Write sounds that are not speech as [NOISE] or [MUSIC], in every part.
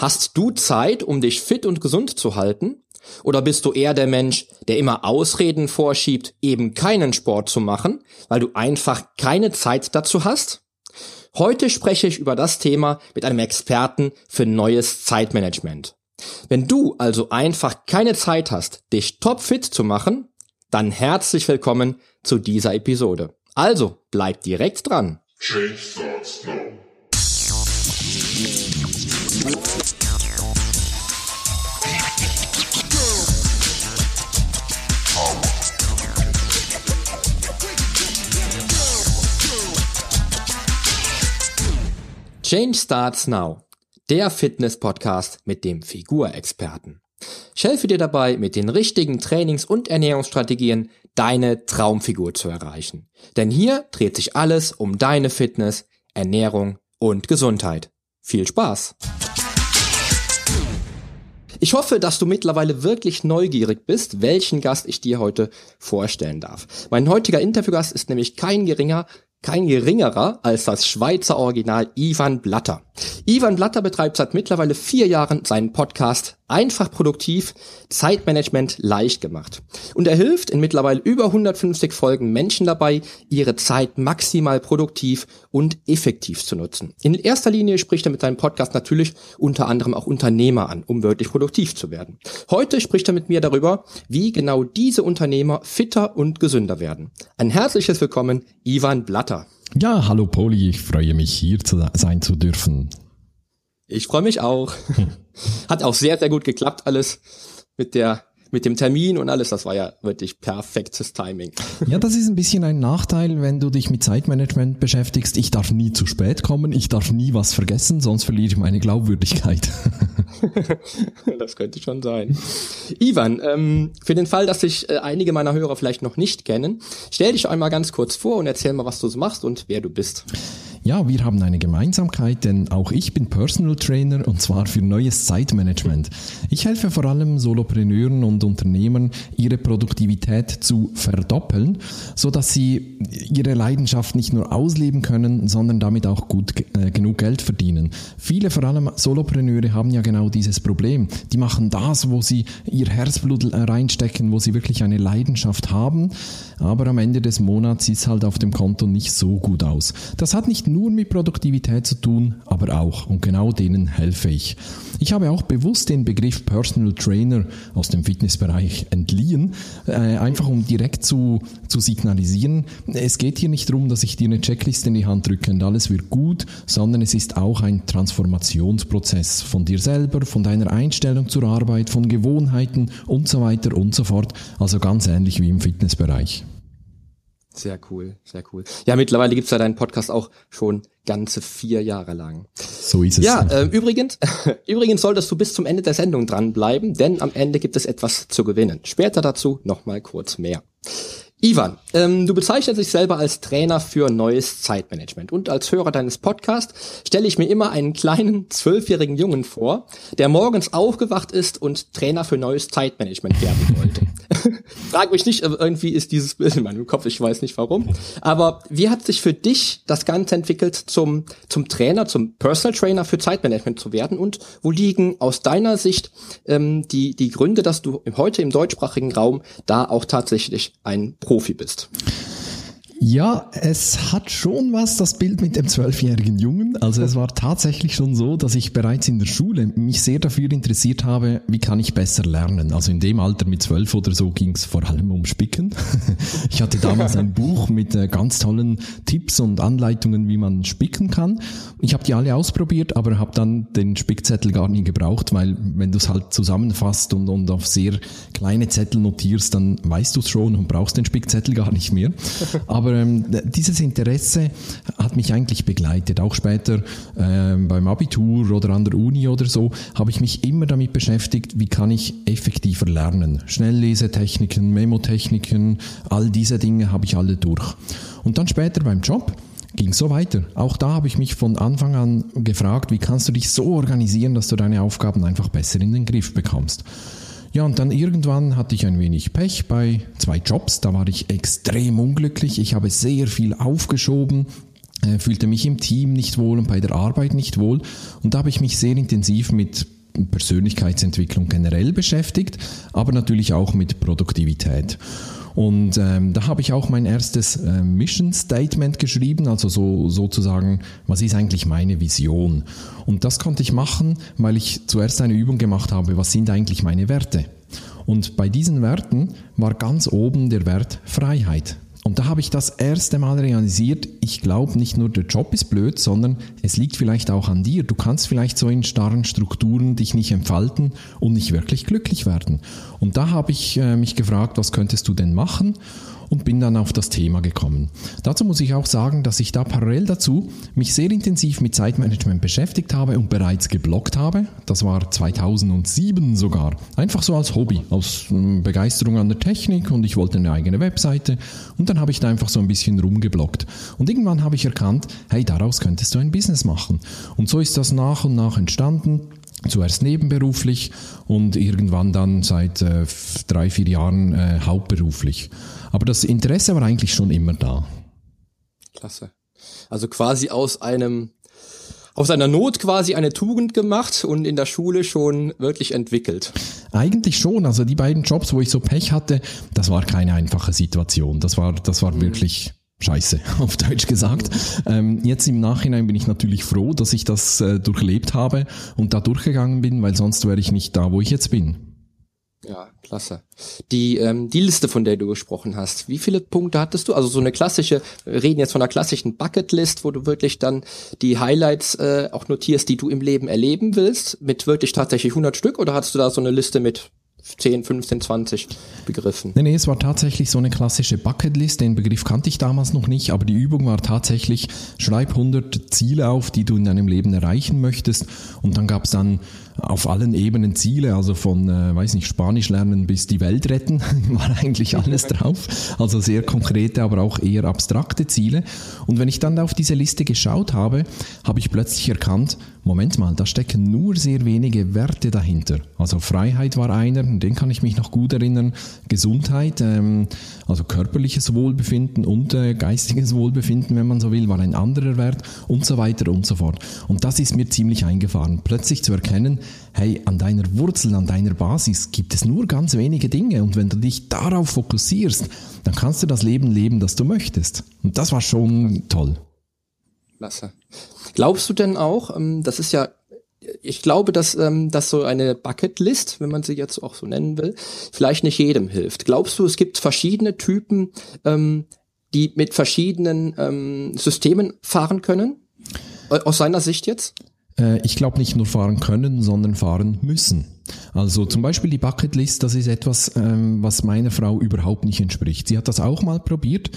Hast du Zeit, um dich fit und gesund zu halten? Oder bist du eher der Mensch, der immer Ausreden vorschiebt, eben keinen Sport zu machen, weil du einfach keine Zeit dazu hast? Heute spreche ich über das Thema mit einem Experten für neues Zeitmanagement. Wenn du also einfach keine Zeit hast, dich topfit zu machen, dann herzlich willkommen zu dieser Episode. Also bleib direkt dran. Change starts. Change Starts Now, der Fitness-Podcast mit dem Figurexperten. Ich helfe dir dabei, mit den richtigen Trainings- und Ernährungsstrategien deine Traumfigur zu erreichen. Denn hier dreht sich alles um deine Fitness, Ernährung und Gesundheit. Viel Spaß! Ich hoffe, dass du mittlerweile wirklich neugierig bist, welchen Gast ich dir heute vorstellen darf. Mein heutiger Interviewgast ist nämlich kein geringer kein geringerer als das Schweizer Original Ivan Blatter. Ivan Blatter betreibt seit mittlerweile vier Jahren seinen Podcast Einfach produktiv, Zeitmanagement leicht gemacht. Und er hilft in mittlerweile über 150 Folgen Menschen dabei, ihre Zeit maximal produktiv und effektiv zu nutzen. In erster Linie spricht er mit seinem Podcast natürlich unter anderem auch Unternehmer an, um wirklich produktiv zu werden. Heute spricht er mit mir darüber, wie genau diese Unternehmer fitter und gesünder werden. Ein herzliches Willkommen, Ivan Blatter. Ja, hallo Poli, ich freue mich hier zu sein zu dürfen. Ich freue mich auch. Hat auch sehr, sehr gut geklappt alles mit der mit dem Termin und alles, das war ja wirklich perfektes Timing. Ja, das ist ein bisschen ein Nachteil, wenn du dich mit Zeitmanagement beschäftigst. Ich darf nie zu spät kommen, ich darf nie was vergessen, sonst verliere ich meine Glaubwürdigkeit. [LAUGHS] das könnte schon sein. Ivan, ähm, für den Fall, dass sich äh, einige meiner Hörer vielleicht noch nicht kennen, stell dich einmal ganz kurz vor und erzähl mal, was du so machst und wer du bist. Ja, wir haben eine Gemeinsamkeit, denn auch ich bin Personal Trainer und zwar für neues Zeitmanagement. Ich helfe vor allem Solopreneuren und Unternehmern, ihre Produktivität zu verdoppeln, so dass sie ihre Leidenschaft nicht nur ausleben können, sondern damit auch gut äh, genug Geld verdienen. Viele, vor allem Solopreneure, haben ja genau dieses Problem. Die machen das, wo sie ihr Herzblut reinstecken, wo sie wirklich eine Leidenschaft haben, aber am Ende des Monats sieht es halt auf dem Konto nicht so gut aus. Das hat nicht nur mit Produktivität zu tun, aber auch. Und genau denen helfe ich. Ich habe auch bewusst den Begriff Personal Trainer aus dem Fitnessbereich entliehen, äh, einfach um direkt zu, zu signalisieren, es geht hier nicht darum, dass ich dir eine Checkliste in die Hand drücke und alles wird gut, sondern es ist auch ein Transformationsprozess von dir selber, von deiner Einstellung zur Arbeit, von Gewohnheiten und so weiter und so fort. Also ganz ähnlich wie im Fitnessbereich. Sehr cool, sehr cool. Ja, mittlerweile gibt's ja deinen Podcast auch schon ganze vier Jahre lang. So ist es. Ja, äh, übrigens, [LAUGHS] übrigens solltest du bis zum Ende der Sendung dranbleiben, denn am Ende gibt es etwas zu gewinnen. Später dazu nochmal kurz mehr. Ivan, ähm, du bezeichnest dich selber als Trainer für neues Zeitmanagement und als Hörer deines Podcasts stelle ich mir immer einen kleinen zwölfjährigen Jungen vor, der morgens aufgewacht ist und Trainer für neues Zeitmanagement werden wollte. [LAUGHS] Frag mich nicht, irgendwie ist dieses Bild in meinem Kopf, ich weiß nicht warum. Aber wie hat sich für dich das Ganze entwickelt, zum, zum Trainer, zum Personal Trainer für Zeitmanagement zu werden? Und wo liegen aus deiner Sicht ähm, die, die Gründe, dass du heute im deutschsprachigen Raum da auch tatsächlich ein Profi bist? Ja, es hat schon was, das Bild mit dem zwölfjährigen Jungen. Also es war tatsächlich schon so, dass ich bereits in der Schule mich sehr dafür interessiert habe, wie kann ich besser lernen. Also in dem Alter mit zwölf oder so ging es vor allem um Spicken. [LAUGHS] Ich hatte damals ein Buch mit äh, ganz tollen Tipps und Anleitungen, wie man spicken kann. Ich habe die alle ausprobiert, aber habe dann den Spickzettel gar nie gebraucht, weil wenn du es halt zusammenfasst und, und auf sehr kleine Zettel notierst, dann weißt du es schon und brauchst den Spickzettel gar nicht mehr. Aber aber ähm, dieses Interesse hat mich eigentlich begleitet. Auch später ähm, beim Abitur oder an der Uni oder so habe ich mich immer damit beschäftigt, wie kann ich effektiver lernen. Schnelllesetechniken, Memotechniken, all diese Dinge habe ich alle durch. Und dann später beim Job ging so weiter. Auch da habe ich mich von Anfang an gefragt, wie kannst du dich so organisieren, dass du deine Aufgaben einfach besser in den Griff bekommst. Ja, und dann irgendwann hatte ich ein wenig Pech bei zwei Jobs. Da war ich extrem unglücklich. Ich habe sehr viel aufgeschoben. äh, fühlte mich im Team nicht wohl und bei der Arbeit nicht wohl. Und da habe ich mich sehr intensiv mit Persönlichkeitsentwicklung generell beschäftigt, aber natürlich auch mit Produktivität. Und ähm, da habe ich auch mein erstes äh, Mission Statement geschrieben, also so sozusagen, was ist eigentlich meine Vision? Und das konnte ich machen, weil ich zuerst eine Übung gemacht habe, was sind eigentlich meine Werte? Und bei diesen Werten war ganz oben der Wert Freiheit. Und da habe ich das erste Mal realisiert, ich glaube nicht nur der Job ist blöd, sondern es liegt vielleicht auch an dir. Du kannst vielleicht so in starren Strukturen dich nicht entfalten und nicht wirklich glücklich werden. Und da habe ich äh, mich gefragt, was könntest du denn machen? Und bin dann auf das Thema gekommen. Dazu muss ich auch sagen, dass ich da parallel dazu mich sehr intensiv mit Zeitmanagement beschäftigt habe und bereits geblockt habe. Das war 2007 sogar. Einfach so als Hobby, aus hm, Begeisterung an der Technik und ich wollte eine eigene Webseite und dann habe ich da einfach so ein bisschen rumgeblockt. Und irgendwann habe ich erkannt, hey, daraus könntest du ein Business machen. Und so ist das nach und nach entstanden zuerst nebenberuflich und irgendwann dann seit äh, drei, vier Jahren äh, hauptberuflich. Aber das Interesse war eigentlich schon immer da. Klasse. Also quasi aus einem aus einer Not quasi eine Tugend gemacht und in der Schule schon wirklich entwickelt. Eigentlich schon. Also die beiden Jobs, wo ich so Pech hatte, das war keine einfache Situation. Das war, das war mhm. wirklich scheiße, [LAUGHS] auf Deutsch gesagt. Ähm, jetzt im Nachhinein bin ich natürlich froh, dass ich das äh, durchlebt habe und da durchgegangen bin, weil sonst wäre ich nicht da, wo ich jetzt bin. Ja, klasse. Die, ähm, die Liste, von der du gesprochen hast, wie viele Punkte hattest du? Also so eine klassische, wir reden jetzt von einer klassischen Bucketlist, wo du wirklich dann die Highlights äh, auch notierst, die du im Leben erleben willst, mit wirklich tatsächlich 100 Stück, oder hattest du da so eine Liste mit 10, 15, 20 Begriffen. Nee, nee, es war tatsächlich so eine klassische Bucketlist. Den Begriff kannte ich damals noch nicht, aber die Übung war tatsächlich, schreib 100 Ziele auf, die du in deinem Leben erreichen möchtest. Und dann gab es dann auf allen Ebenen Ziele, also von, äh, weiß nicht, Spanisch lernen bis die Welt retten, [LAUGHS] war eigentlich alles drauf. Also sehr konkrete, aber auch eher abstrakte Ziele. Und wenn ich dann auf diese Liste geschaut habe, habe ich plötzlich erkannt, Moment mal, da stecken nur sehr wenige Werte dahinter. Also Freiheit war einer, den kann ich mich noch gut erinnern. Gesundheit, ähm, also körperliches Wohlbefinden und äh, geistiges Wohlbefinden, wenn man so will, war ein anderer Wert und so weiter und so fort. Und das ist mir ziemlich eingefahren, plötzlich zu erkennen, hey, an deiner Wurzel, an deiner Basis gibt es nur ganz wenige Dinge und wenn du dich darauf fokussierst, dann kannst du das Leben leben, das du möchtest. Und das war schon toll. Klasse. Glaubst du denn auch, ähm, das ist ja ich glaube, dass, ähm, dass so eine Bucketlist, wenn man sie jetzt auch so nennen will, vielleicht nicht jedem hilft. Glaubst du, es gibt verschiedene Typen, ähm, die mit verschiedenen Systemen fahren können? Aus seiner Sicht jetzt? Äh, ich glaube nicht nur fahren können, sondern fahren müssen. Also zum Beispiel die Bucketlist, das ist etwas, ähm, was meiner Frau überhaupt nicht entspricht. Sie hat das auch mal probiert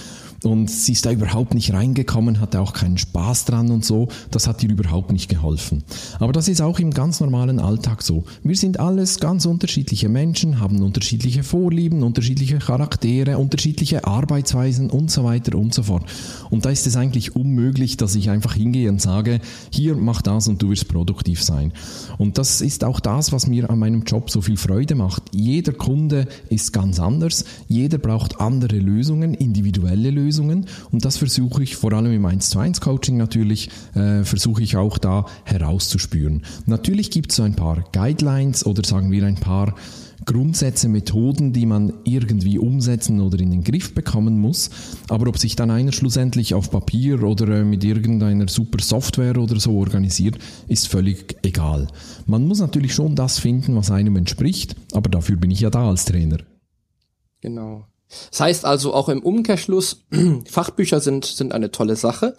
und sie ist da überhaupt nicht reingekommen, hatte auch keinen Spaß dran und so. Das hat ihr überhaupt nicht geholfen. Aber das ist auch im ganz normalen Alltag so. Wir sind alles ganz unterschiedliche Menschen, haben unterschiedliche Vorlieben, unterschiedliche Charaktere, unterschiedliche Arbeitsweisen und so weiter und so fort. Und da ist es eigentlich unmöglich, dass ich einfach hingehe und sage, hier mach das und du wirst produktiv sein. Und das ist auch das, was mir an meinem Job so viel Freude macht. Jeder Kunde ist ganz anders, jeder braucht andere Lösungen, individuelle Lösungen. Und das versuche ich vor allem im 1 zu 1 Coaching natürlich, äh, versuche ich auch da herauszuspüren. Natürlich gibt es so ein paar Guidelines oder sagen wir ein paar Grundsätze, Methoden, die man irgendwie umsetzen oder in den Griff bekommen muss. Aber ob sich dann einer schlussendlich auf Papier oder äh, mit irgendeiner super Software oder so organisiert, ist völlig egal. Man muss natürlich schon das finden, was einem entspricht, aber dafür bin ich ja da als Trainer. Genau. Das heißt also auch im Umkehrschluss, [CLEARS THROAT] Fachbücher sind, sind eine tolle Sache,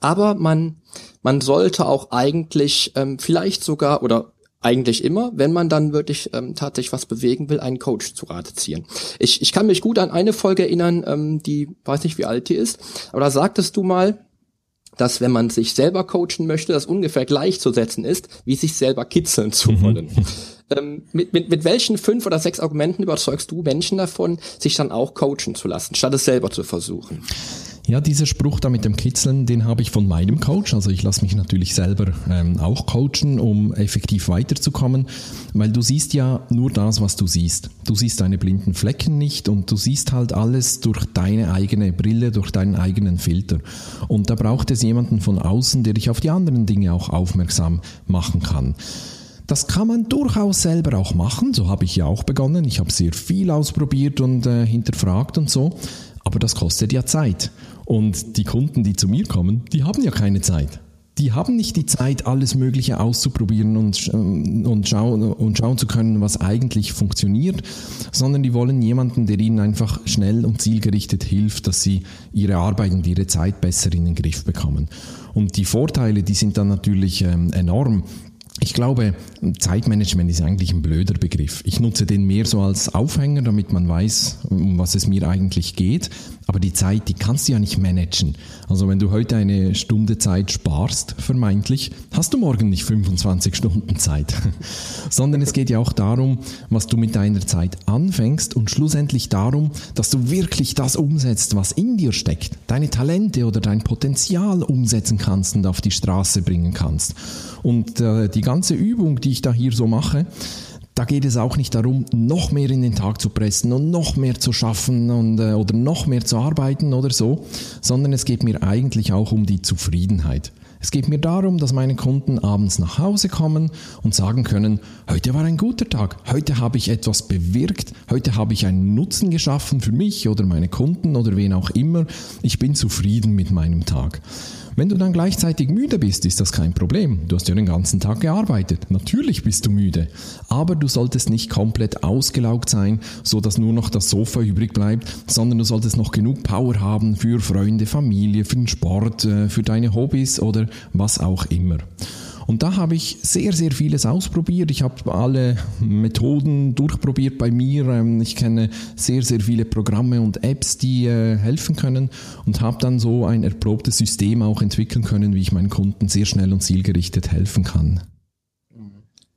aber man, man sollte auch eigentlich ähm, vielleicht sogar oder eigentlich immer, wenn man dann wirklich ähm, tatsächlich was bewegen will, einen Coach zu Rate ziehen. Ich, ich kann mich gut an eine Folge erinnern, ähm, die weiß nicht, wie alt die ist, aber da sagtest du mal, dass wenn man sich selber coachen möchte, das ungefähr gleichzusetzen ist, wie sich selber kitzeln zu mhm. wollen. ähm, mit, mit, mit welchen fünf oder sechs Argumenten überzeugst du Menschen davon, sich dann auch coachen zu lassen, statt es selber zu versuchen? Ja, dieser Spruch da mit dem Kitzeln, den habe ich von meinem Coach. Also ich lasse mich natürlich selber ähm, auch coachen, um effektiv weiterzukommen, weil du siehst ja nur das, was du siehst. Du siehst deine blinden Flecken nicht und du siehst halt alles durch deine eigene Brille, durch deinen eigenen Filter. Und da braucht es jemanden von außen, der dich auf die anderen Dinge auch aufmerksam machen kann. Das kann man durchaus selber auch machen, so habe ich ja auch begonnen. Ich habe sehr viel ausprobiert und äh, hinterfragt und so, aber das kostet ja Zeit. Und die Kunden, die zu mir kommen, die haben ja keine Zeit. Die haben nicht die Zeit, alles Mögliche auszuprobieren und, ähm, und, schauen, und schauen zu können, was eigentlich funktioniert, sondern die wollen jemanden, der ihnen einfach schnell und zielgerichtet hilft, dass sie ihre Arbeit und ihre Zeit besser in den Griff bekommen. Und die Vorteile, die sind dann natürlich ähm, enorm. Ich glaube, Zeitmanagement ist eigentlich ein blöder Begriff. Ich nutze den mehr so als Aufhänger, damit man weiß, um was es mir eigentlich geht. Aber die Zeit, die kannst du ja nicht managen. Also wenn du heute eine Stunde Zeit sparst, vermeintlich, hast du morgen nicht 25 Stunden Zeit. [LAUGHS] Sondern es geht ja auch darum, was du mit deiner Zeit anfängst und schlussendlich darum, dass du wirklich das umsetzt, was in dir steckt. Deine Talente oder dein Potenzial umsetzen kannst und auf die Straße bringen kannst. Und äh, die ganze Übung, die ich da hier so mache, da geht es auch nicht darum, noch mehr in den Tag zu pressen und noch mehr zu schaffen und, äh, oder noch mehr zu arbeiten oder so, sondern es geht mir eigentlich auch um die Zufriedenheit. Es geht mir darum, dass meine Kunden abends nach Hause kommen und sagen können, heute war ein guter Tag, heute habe ich etwas bewirkt, heute habe ich einen Nutzen geschaffen für mich oder meine Kunden oder wen auch immer, ich bin zufrieden mit meinem Tag. Wenn du dann gleichzeitig müde bist, ist das kein Problem. Du hast ja den ganzen Tag gearbeitet. Natürlich bist du müde. Aber du solltest nicht komplett ausgelaugt sein, so dass nur noch das Sofa übrig bleibt, sondern du solltest noch genug Power haben für Freunde, Familie, für den Sport, äh, für deine Hobbys oder was auch immer. Und da habe ich sehr, sehr vieles ausprobiert. Ich habe alle Methoden durchprobiert bei mir. Ähm, ich kenne sehr, sehr viele Programme und Apps, die äh, helfen können und habe dann so ein erprobtes System auch entwickeln können, wie ich meinen Kunden sehr schnell und zielgerichtet helfen kann.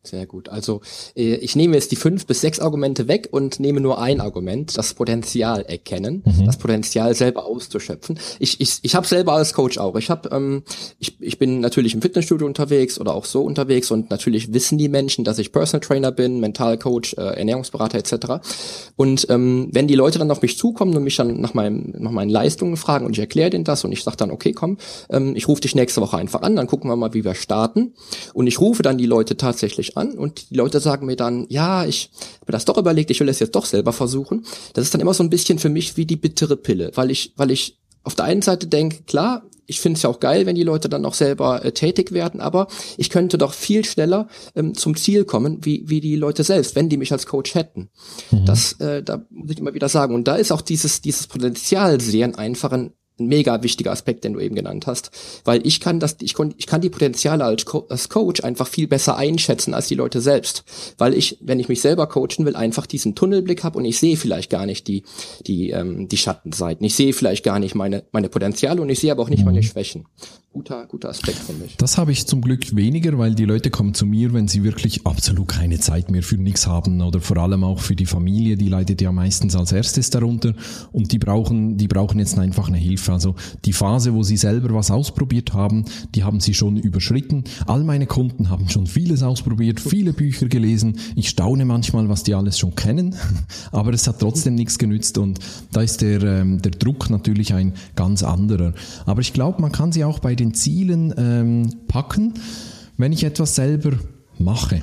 Sehr gut. Also äh, ich nehme jetzt die fünf bis sechs Argumente weg und nehme nur ein Argument, das Potenzial erkennen, mhm. das Potenzial selber auszuschöpfen. Ich, ich, ich habe selber als Coach auch. Ich habe, ähm, ich, ich bin natürlich im Fitnessstudio unterwegs oder auch so unterwegs und natürlich wissen die Menschen, dass ich Personal Trainer bin, Mentalcoach, äh, Ernährungsberater etc. Und ähm, wenn die Leute dann auf mich zukommen und mich dann nach meinem nach meinen Leistungen fragen und ich erkläre denen das und ich sage dann, okay, komm, ähm, ich rufe dich nächste Woche einfach an, dann gucken wir mal, wie wir starten. Und ich rufe dann die Leute tatsächlich an und die Leute sagen mir dann, ja, ich habe das doch überlegt, ich will das jetzt doch selber versuchen. Das ist dann immer so ein bisschen für mich wie die bittere Pille, weil ich, weil ich auf der einen Seite denke, klar, ich finde es ja auch geil, wenn die Leute dann auch selber äh, tätig werden, aber ich könnte doch viel schneller ähm, zum Ziel kommen, wie, wie die Leute selbst, wenn die mich als Coach hätten. Mhm. Das, äh, da muss ich immer wieder sagen. Und da ist auch dieses, dieses Potenzial sehen einfach ein ein mega wichtiger Aspekt, den du eben genannt hast, weil ich kann das, ich, kon, ich kann die Potenziale als, Co als Coach einfach viel besser einschätzen als die Leute selbst, weil ich, wenn ich mich selber coachen will, einfach diesen Tunnelblick habe und ich sehe vielleicht gar nicht die die ähm, die Schattenseiten, ich sehe vielleicht gar nicht meine meine Potenziale und ich sehe aber auch nicht meine mhm. Schwächen. Guter guter Aspekt für mich. Das habe ich zum Glück weniger, weil die Leute kommen zu mir, wenn sie wirklich absolut keine Zeit mehr für nichts haben oder vor allem auch für die Familie, die leidet ja meistens als erstes darunter und die brauchen die brauchen jetzt einfach eine Hilfe also die Phase, wo sie selber was ausprobiert haben, die haben sie schon überschritten. All meine Kunden haben schon vieles ausprobiert, viele Bücher gelesen. Ich staune manchmal, was die alles schon kennen, [LAUGHS] aber es hat trotzdem nichts genützt und da ist der, ähm, der Druck natürlich ein ganz anderer. Aber ich glaube, man kann sie auch bei den Zielen ähm, packen, wenn ich etwas selber mache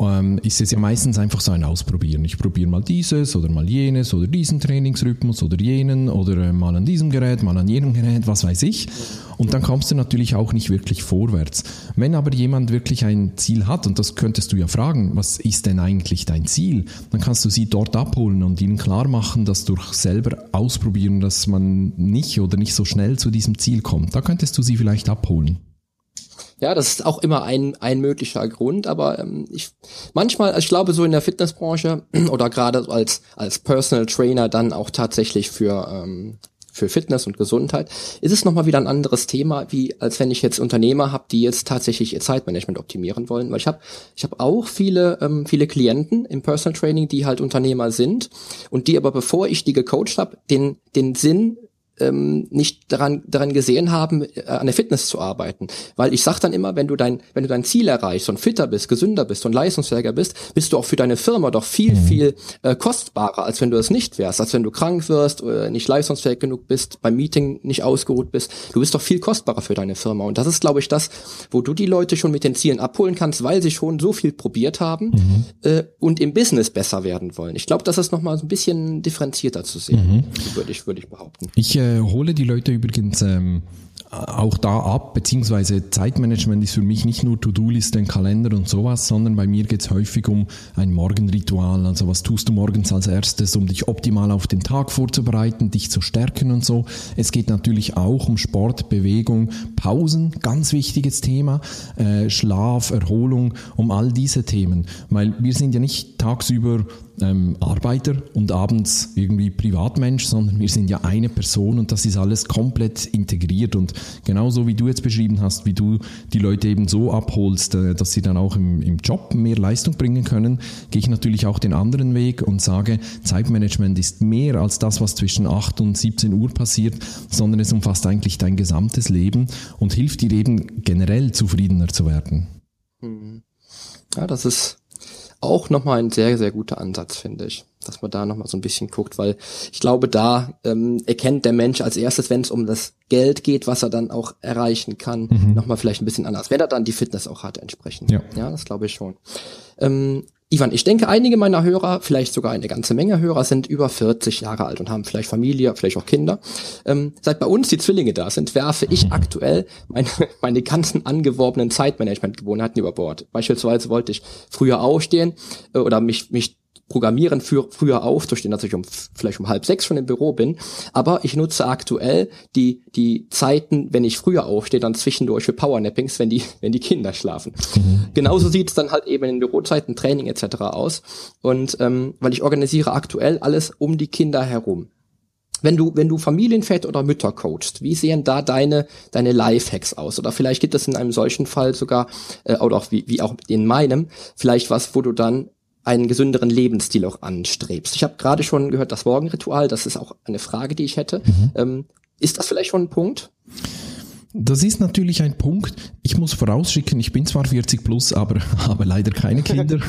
ähm, ist es ja meistens einfach so ein Ausprobieren. Ich probiere mal dieses oder mal jenes oder diesen Trainingsrhythmus oder jenen oder äh, mal an diesem Gerät, mal an jenem Gerät, was weiß ich. Und dann kommst du natürlich auch nicht wirklich vorwärts. Wenn aber jemand wirklich ein Ziel hat, und das könntest du ja fragen, was ist denn eigentlich dein Ziel? Dann kannst du sie dort abholen und ihnen klar machen, dass durch selber ausprobieren, dass man nicht oder nicht so schnell zu diesem Ziel kommt. Da könntest du sie vielleicht abholen. Ja, das ist auch immer ein, ein möglicher Grund, aber ähm, ich manchmal, ich glaube, so in der Fitnessbranche [CLEARS THROAT] oder gerade als, als Personal Trainer dann auch tatsächlich für, ähm, für Fitness und Gesundheit, ist es nochmal wieder ein anderes Thema, wie als wenn ich jetzt Unternehmer habe, die jetzt tatsächlich ihr Zeitmanagement optimieren wollen. Weil ich habe ich hab auch viele, ähm, viele Klienten im Personal Training, die halt Unternehmer sind und die aber, bevor ich die gecoacht habe, den, den Sinn ähm, nicht daran, daran gesehen haben, äh, an der Fitness zu arbeiten. Weil ich sag dann immer, wenn du dein, wenn du dein Ziel erreichst und fitter bist, gesünder bist und leistungsfähiger bist, bist du auch für deine Firma doch viel, mhm. viel äh, kostbarer, als wenn du es nicht wärst, als wenn du krank wirst oder nicht leistungsfähig genug bist, beim Meeting nicht ausgeruht bist. Du bist doch viel kostbarer für deine Firma. Und das ist, glaube ich, das, wo du die Leute schon mit den Zielen abholen kannst, weil sie schon so viel probiert haben mhm. äh, und im Business besser werden wollen. Ich glaube, das ist nochmal so ein bisschen differenzierter zu sehen, mhm. würde ich, würde ich behaupten. Ich äh, hole die Leute übrigens ähm, auch da ab, beziehungsweise Zeitmanagement ist für mich nicht nur To-Do-Liste, Kalender und sowas, sondern bei mir geht es häufig um ein Morgenritual. Also was tust du morgens als erstes, um dich optimal auf den Tag vorzubereiten, dich zu stärken und so. Es geht natürlich auch um Sport, Bewegung, Pausen, ganz wichtiges Thema, äh, Schlaf, Erholung, um all diese Themen. Weil wir sind ja nicht tagsüber ähm, Arbeiter und abends irgendwie Privatmensch, sondern wir sind ja eine Person und das ist alles komplett integriert und genauso wie du jetzt beschrieben hast, wie du die Leute eben so abholst, äh, dass sie dann auch im, im Job mehr Leistung bringen können, gehe ich natürlich auch den anderen Weg und sage, Zeitmanagement ist mehr als das, was zwischen 8 und 17 Uhr passiert, sondern es umfasst eigentlich dein gesamtes Leben und hilft dir eben generell zufriedener zu werden. Mhm. Ja, das ist auch nochmal ein sehr, sehr guter Ansatz, finde ich. Dass man da nochmal so ein bisschen guckt, weil ich glaube, da ähm, erkennt der Mensch als erstes, wenn es um das Geld geht, was er dann auch erreichen kann, mhm. nochmal vielleicht ein bisschen anders. Wenn er dann die Fitness auch hat entsprechend. Ja, ja das glaube ich schon. Ähm, Ivan, ich denke, einige meiner Hörer, vielleicht sogar eine ganze Menge Hörer, sind über 40 Jahre alt und haben vielleicht Familie, vielleicht auch Kinder. Ähm, seit bei uns die Zwillinge da sind, werfe ich aktuell meine, [LAUGHS] meine ganzen angeworbenen Zeitmanagement-Gewohnheiten über Bord. Beispielsweise wollte ich früher aufstehen äh, oder mich, mich Programmieren für, früher aufzustehen, dass ich um, vielleicht um halb sechs schon im Büro bin. Aber ich nutze aktuell die, die Zeiten, wenn ich früher aufstehe, dann zwischendurch für Powernappings, wenn die, [LAUGHS] wenn die Kinder schlafen. Mhm. Genauso sieht es dann halt eben in Bürozeiten, Training etc. aus. Und ähm, weil ich organisiere aktuell alles um die Kinder herum. Wenn du, wenn du Familienväter oder Mütter coachst, wie sehen da deine, deine Lifehacks aus? Oder vielleicht gibt es in einem solchen Fall sogar, äh, oder auch wie, wie auch in meinem, vielleicht was, wo du dann einen gesünderen Lebensstil auch anstrebst. Ich habe gerade schon gehört, das Morgenritual, das ist auch eine Frage, die ich hätte. Mhm. Ähm, ist das vielleicht schon ein Punkt? Das ist natürlich ein Punkt. Ich muss vorausschicken, ich bin zwar 40 plus, aber [LAUGHS] habe leider keine Kinder. [LAUGHS]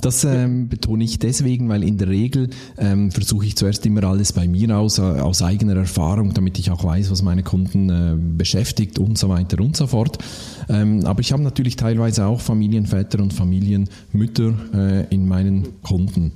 Das ähm, betone ich deswegen, weil in der Regel ähm, versuche ich zuerst immer alles bei mir aus, äh, aus eigener Erfahrung, damit ich auch weiß, was meine Kunden äh, beschäftigt und so weiter und so fort. Ähm, aber ich habe natürlich teilweise auch Familienväter und Familienmütter äh, in meinen Kunden.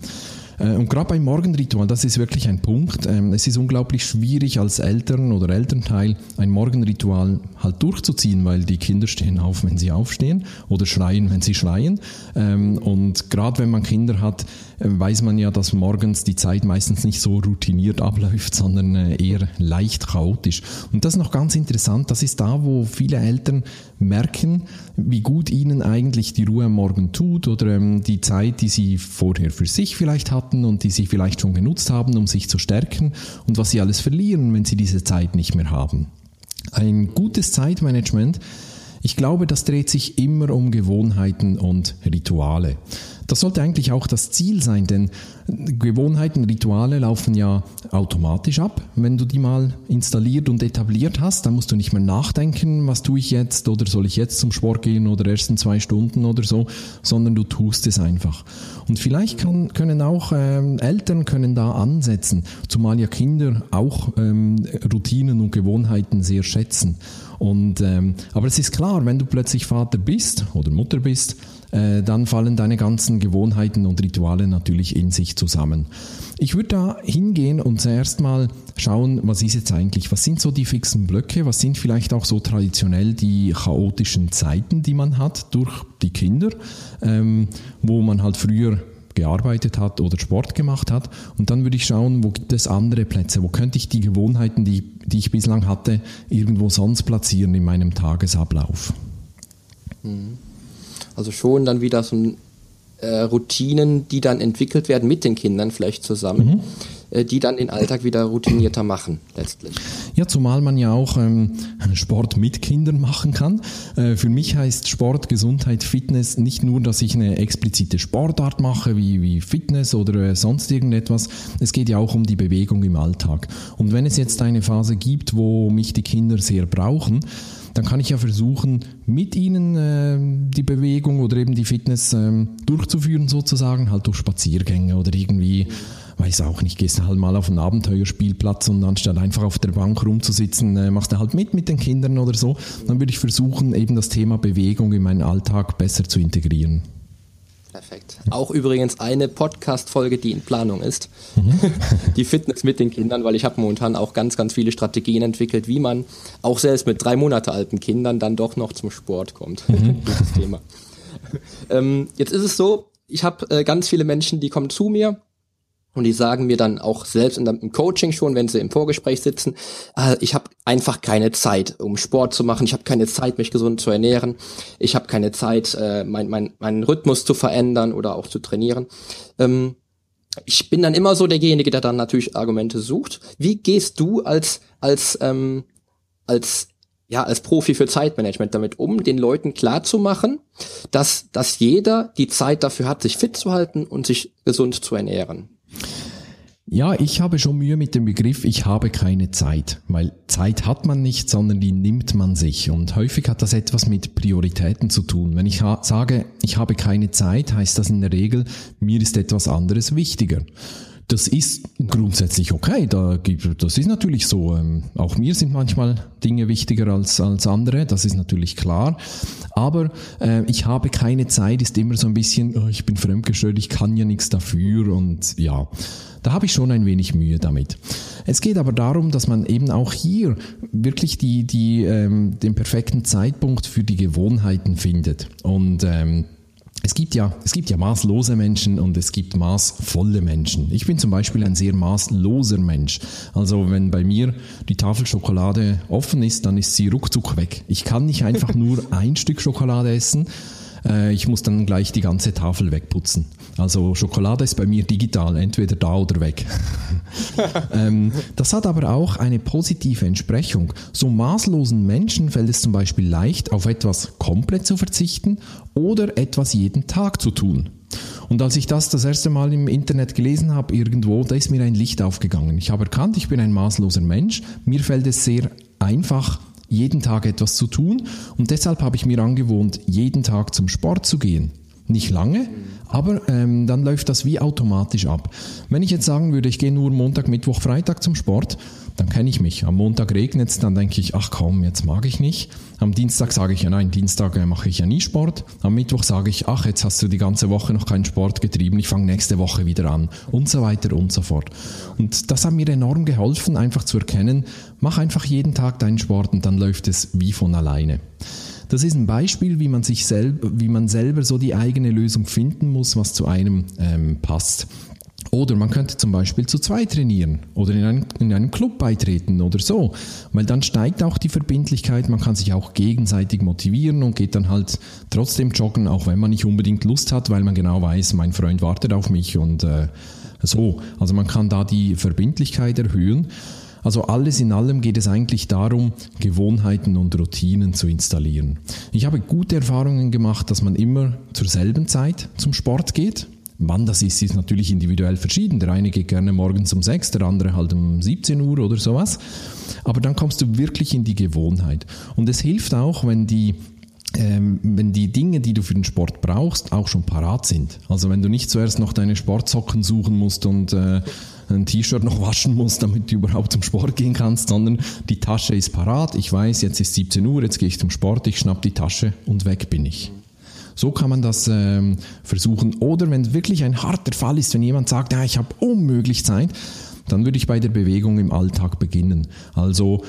Äh, und gerade beim Morgenritual, das ist wirklich ein Punkt. Ähm, es ist unglaublich schwierig als Eltern oder Elternteil ein Morgenritual halt durchzuziehen, weil die Kinder stehen auf, wenn sie aufstehen oder schreien, wenn sie schreien. Ähm, und gerade wenn man Kinder hat, weiß man ja, dass morgens die Zeit meistens nicht so routiniert abläuft, sondern äh, eher leicht chaotisch. Und das ist noch ganz interessant. Das ist da, wo viele Eltern merken, wie gut ihnen eigentlich die Ruhe am Morgen tut oder ähm, die Zeit, die sie vorher für sich vielleicht hatten und die sie vielleicht schon genutzt haben, um sich zu stärken und was sie alles verlieren, wenn sie diese Zeit nicht mehr haben. Ein gutes Zeitmanagement, ich glaube, das dreht sich immer um Gewohnheiten und Rituale. Das sollte eigentlich auch das Ziel sein, denn Gewohnheiten, Rituale laufen ja automatisch ab. Wenn du die mal installiert und etabliert hast, dann musst du nicht mehr nachdenken, was tue ich jetzt oder soll ich jetzt zum Sport gehen oder erst in zwei Stunden oder so, sondern du tust es einfach. Und vielleicht kann, können auch ähm, Eltern können da ansetzen, zumal ja Kinder auch ähm, Routinen und Gewohnheiten sehr schätzen. Und, ähm, aber es ist klar, wenn du plötzlich Vater bist oder Mutter bist, äh, dann fallen deine ganzen Gewohnheiten und Rituale natürlich in sich zusammen. Ich würde da hingehen und zuerst mal schauen, was ist jetzt eigentlich, was sind so die fixen Blöcke, was sind vielleicht auch so traditionell die chaotischen Zeiten, die man hat durch die Kinder, ähm, wo man halt früher gearbeitet hat oder Sport gemacht hat. Und dann würde ich schauen, wo gibt es andere Plätze, wo könnte ich die Gewohnheiten, die, die ich bislang hatte, irgendwo sonst platzieren in meinem Tagesablauf. Mhm. Also schon dann wieder so äh, Routinen, die dann entwickelt werden mit den Kindern vielleicht zusammen. Mhm. Äh, die dann den Alltag wieder routinierter machen, letztlich. Ja, zumal man ja auch ähm, Sport mit Kindern machen kann. Äh, für mich heißt Sport, Gesundheit, Fitness nicht nur, dass ich eine explizite Sportart mache, wie, wie Fitness oder äh, sonst irgendetwas. Es geht ja auch um die Bewegung im Alltag. Und wenn es jetzt eine Phase gibt, wo mich die Kinder sehr brauchen, dann kann ich ja versuchen, mit ihnen äh, die Bewegung oder eben die Fitness äh, durchzuführen, sozusagen, halt durch Spaziergänge oder irgendwie, weiß auch nicht, gehst du halt mal auf einen Abenteuerspielplatz und anstatt einfach auf der Bank rumzusitzen, äh, machst du halt mit mit den Kindern oder so. Dann würde ich versuchen, eben das Thema Bewegung in meinen Alltag besser zu integrieren. Perfekt. Auch übrigens eine Podcast-Folge, die in Planung ist. Mhm. [LAUGHS] die Fitness mit den Kindern, weil ich habe momentan auch ganz, ganz viele Strategien entwickelt, wie man auch selbst mit drei Monate alten Kindern dann doch noch zum Sport kommt. Mhm. [LAUGHS] Gutes Thema. [LAUGHS] Ähm, jetzt ist es so, ich habe äh, ganz viele Menschen, die kommen zu mir und die sagen mir dann auch selbst im Coaching schon, wenn sie im Vorgespräch sitzen, äh, ich habe einfach keine Zeit, um Sport zu machen. Ich habe keine Zeit, mich gesund zu ernähren. Ich habe keine Zeit, äh, mein, mein, meinen Rhythmus zu verändern oder auch zu trainieren. Ähm, ich bin dann immer so derjenige, der dann natürlich Argumente sucht. Wie gehst du als als ähm, als ja als Profi für Zeitmanagement damit um, den Leuten klar zu machen, dass dass jeder die Zeit dafür hat, sich fit zu halten und sich gesund zu ernähren? Ja, ich habe schon Mühe mit dem Begriff, ich habe keine Zeit, weil Zeit hat man nicht, sondern die nimmt man sich. Und häufig hat das etwas mit Prioritäten zu tun. Wenn ich sage, ich habe keine Zeit, heißt das in der Regel, mir ist etwas anderes wichtiger. Das ist grundsätzlich okay. Da gibt, das ist natürlich so. Ähm, auch mir sind manchmal Dinge wichtiger als, als andere. Das ist natürlich klar. Aber äh, ich habe keine Zeit ist immer so ein bisschen, oh, ich bin fremdgestört, ich kann ja nichts dafür und ja. Da habe ich schon ein wenig Mühe damit. Es geht aber darum, dass man eben auch hier wirklich die, die, ähm, den perfekten Zeitpunkt für die Gewohnheiten findet. Und ähm, es gibt ja, es gibt ja maßlose Menschen und es gibt maßvolle Menschen. Ich bin zum Beispiel ein sehr maßloser Mensch. Also wenn bei mir die Tafel Schokolade offen ist, dann ist sie ruckzuck weg. Ich kann nicht einfach [LAUGHS] nur ein Stück Schokolade essen. Äh, ich muss dann gleich die ganze Tafel wegputzen. Also Schokolade ist bei mir digital, entweder da oder weg. [LAUGHS] ähm, das hat aber auch eine positive Entsprechung. So maßlosen Menschen fällt es zum Beispiel leicht, auf etwas komplett zu verzichten oder etwas jeden Tag zu tun. Und als ich das das erste Mal im Internet gelesen habe, irgendwo, da ist mir ein Licht aufgegangen. Ich habe erkannt, ich bin ein maßloser Mensch. Mir fällt es sehr einfach, jeden Tag etwas zu tun. Und deshalb habe ich mir angewohnt, jeden Tag zum Sport zu gehen. Nicht lange, aber ähm, dann läuft das wie automatisch ab. Wenn ich jetzt sagen würde, ich gehe nur Montag, Mittwoch, Freitag zum Sport, dann kenne ich mich. Am Montag regnet es, dann denke ich, ach komm, jetzt mag ich nicht. Am Dienstag sage ich ja nein, Dienstag äh, mache ich ja nie Sport. Am Mittwoch sage ich, ach, jetzt hast du die ganze Woche noch keinen Sport getrieben, ich fange nächste Woche wieder an und so weiter und so fort. Und das hat mir enorm geholfen, einfach zu erkennen, mach einfach jeden Tag deinen Sport und dann läuft es wie von alleine. Das ist ein Beispiel, wie man sich selber, wie man selber so die eigene Lösung finden muss, was zu einem ähm, passt. Oder man könnte zum Beispiel zu zweit trainieren oder in einen, in einen Club beitreten oder so, weil dann steigt auch die Verbindlichkeit, man kann sich auch gegenseitig motivieren und geht dann halt trotzdem joggen, auch wenn man nicht unbedingt Lust hat, weil man genau weiß, mein Freund wartet auf mich und äh, so. Also man kann da die Verbindlichkeit erhöhen. Also alles in allem geht es eigentlich darum, Gewohnheiten und Routinen zu installieren. Ich habe gute Erfahrungen gemacht, dass man immer zur selben Zeit zum Sport geht. Wann das ist, ist natürlich individuell verschieden. Der eine geht gerne morgens um 6, der andere halt um 17 Uhr oder sowas. Aber dann kommst du wirklich in die Gewohnheit. Und es hilft auch, wenn die ähm, wenn die Dinge, die du für den Sport brauchst, auch schon parat sind. Also wenn du nicht zuerst noch deine Sportsocken suchen musst und äh, ein T-Shirt noch waschen musst, damit du überhaupt zum Sport gehen kannst, sondern die Tasche ist parat. Ich weiß, jetzt ist 17 Uhr, jetzt gehe ich zum Sport, ich schnapp die Tasche und weg bin ich. So kann man das ähm, versuchen. Oder wenn wirklich ein harter Fall ist, wenn jemand sagt, ja, ich habe unmöglich Zeit, dann würde ich bei der Bewegung im Alltag beginnen. Also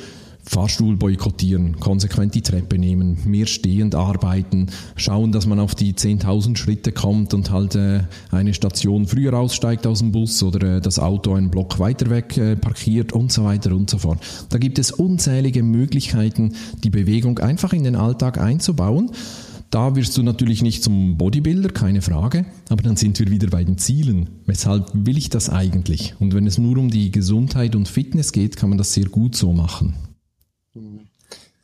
Fahrstuhl boykottieren, konsequent die Treppe nehmen, mehr stehend arbeiten, schauen, dass man auf die 10.000 Schritte kommt und halt äh, eine Station früher aussteigt aus dem Bus oder äh, das Auto einen Block weiter weg äh, parkiert und so weiter und so fort. Da gibt es unzählige Möglichkeiten, die Bewegung einfach in den Alltag einzubauen. Da wirst du natürlich nicht zum Bodybuilder, keine Frage, aber dann sind wir wieder bei den Zielen. Weshalb will ich das eigentlich? Und wenn es nur um die Gesundheit und Fitness geht, kann man das sehr gut so machen.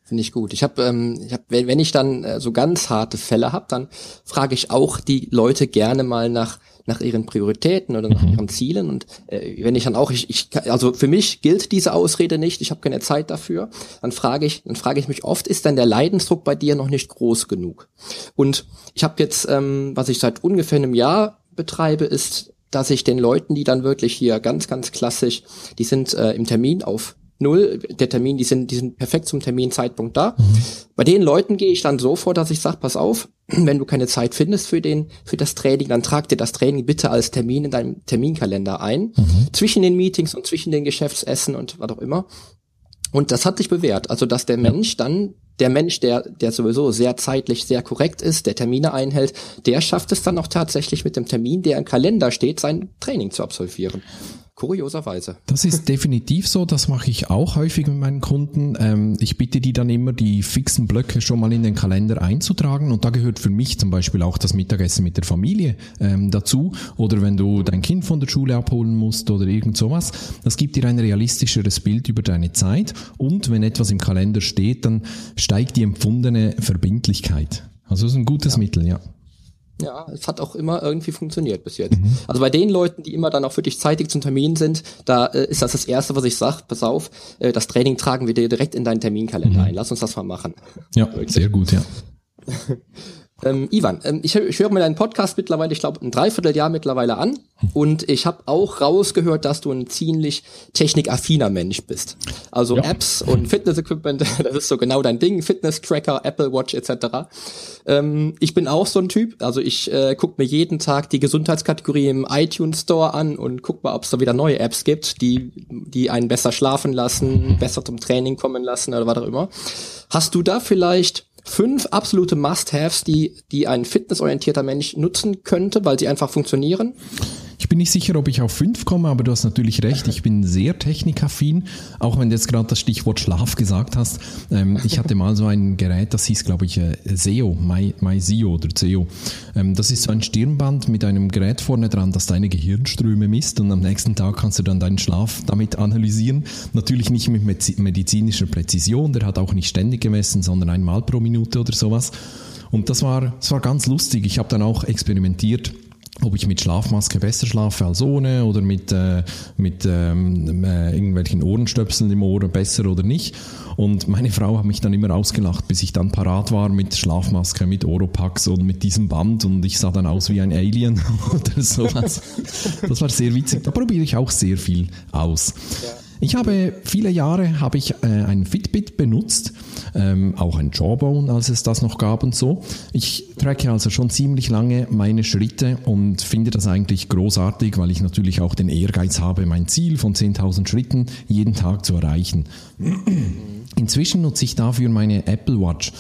Finde ich gut. Ich habe, ähm, ich hab, wenn, wenn ich dann äh, so ganz harte Fälle habe, dann frage ich auch die Leute gerne mal nach nach ihren Prioritäten oder nach mhm. ihren Zielen und äh, wenn ich dann auch ich, ich also für mich gilt diese Ausrede nicht, ich habe keine Zeit dafür, dann frage ich dann frage ich mich oft ist denn der Leidensdruck bei dir noch nicht groß genug? Und ich habe jetzt ähm, was ich seit ungefähr einem Jahr betreibe ist dass ich den Leuten, die dann wirklich hier ganz, ganz klassisch, die sind äh, im Termin auf null, der Termin, die sind, die sind perfekt zum Terminzeitpunkt da. Mhm. Bei den Leuten gehe ich dann so vor, dass ich sage, pass auf, [CLEARS THROAT] wenn du keine Zeit findest für den, für das Training, dann trag dir das Training bitte als Termin in deinem Terminkalender ein, mhm. zwischen den Meetings und zwischen den Geschäftsessen und was auch immer. Und das hat sich bewährt. Also, dass der Mensch dann, der Mensch, der, der sowieso sehr zeitlich sehr korrekt ist, der Termine einhält, der schafft es dann auch tatsächlich mit dem Termin, der im Kalender steht, sein Training zu absolvieren. Kurioserweise. Das ist [LAUGHS] definitiv so. Das mache ich auch häufig mit meinen Kunden. Ähm, ich bitte die dann immer, die fixen Blöcke schon mal in den Kalender einzutragen. Und da gehört für mich zum Beispiel auch das Mittagessen mit der Familie ähm, dazu. Oder wenn du dein Kind von der Schule abholen musst oder irgend sowas. Das gibt dir ein realistischeres Bild über deine Zeit. Und wenn etwas im Kalender steht, dann steigt die empfundene Verbindlichkeit. Also das ist ein gutes ja. Mittel, ja. Ja, es hat auch immer irgendwie funktioniert bis jetzt. Mhm. Also bei den Leuten, die immer dann auch wirklich zeitig zum Termin sind, da äh, ist das das Erste, was ich sage, pass auf, äh, das Training tragen wir dir direkt in deinen Terminkalender mhm. ein. Lass uns das mal machen. Ja, sehr gut, ja. [LAUGHS] Ähm, Ivan, ähm, ich, ich höre mir deinen Podcast mittlerweile, ich glaube, ein Dreivierteljahr mittlerweile an und ich habe auch rausgehört, dass du ein ziemlich technikaffiner Mensch bist. Also ja. Apps und Fitness-Equipment, [LAUGHS] das ist so genau dein Ding, Fitness-Tracker, Apple Watch etc. Ähm, ich bin auch so ein Typ, also ich äh, gucke mir jeden Tag die Gesundheitskategorie im iTunes Store an und guck mal, ob es da wieder neue Apps gibt, die, die einen besser schlafen lassen, besser zum Training kommen lassen oder was auch immer. Hast du da vielleicht fünf absolute Must-Haves, die, die ein fitnessorientierter Mensch nutzen könnte, weil sie einfach funktionieren? Ich bin nicht sicher, ob ich auf fünf komme, aber du hast natürlich recht. Ich bin sehr technikaffin, auch wenn du jetzt gerade das Stichwort Schlaf gesagt hast. Ähm, ich hatte mal so ein Gerät, das hieß, glaube ich, äh, SEO, My, MySeo oder CEO. Ähm, das ist so ein Stirnband mit einem Gerät vorne dran, das deine Gehirnströme misst und am nächsten Tag kannst du dann deinen Schlaf damit analysieren. Natürlich nicht mit medizinischer Präzision, der hat auch nicht ständig gemessen, sondern einmal pro Minute oder sowas. Und das war, das war ganz lustig. Ich habe dann auch experimentiert ob ich mit Schlafmaske besser schlafe als ohne oder mit, äh, mit ähm, äh, irgendwelchen Ohrenstöpseln im Ohr besser oder nicht. Und meine Frau hat mich dann immer ausgelacht, bis ich dann parat war mit Schlafmaske, mit Oropax und mit diesem Band und ich sah dann aus wie ein Alien [LAUGHS] oder sowas. Das war sehr witzig. Da probiere ich auch sehr viel aus. Ja. Ich habe viele Jahre habe ich äh, ein Fitbit benutzt, ähm, auch ein Jawbone, als es das noch gab und so. Ich tracke also schon ziemlich lange meine Schritte und finde das eigentlich großartig, weil ich natürlich auch den Ehrgeiz habe, mein Ziel von 10.000 Schritten jeden Tag zu erreichen. [CLEARS THROAT] Inzwischen nutze ich dafür meine Apple Watch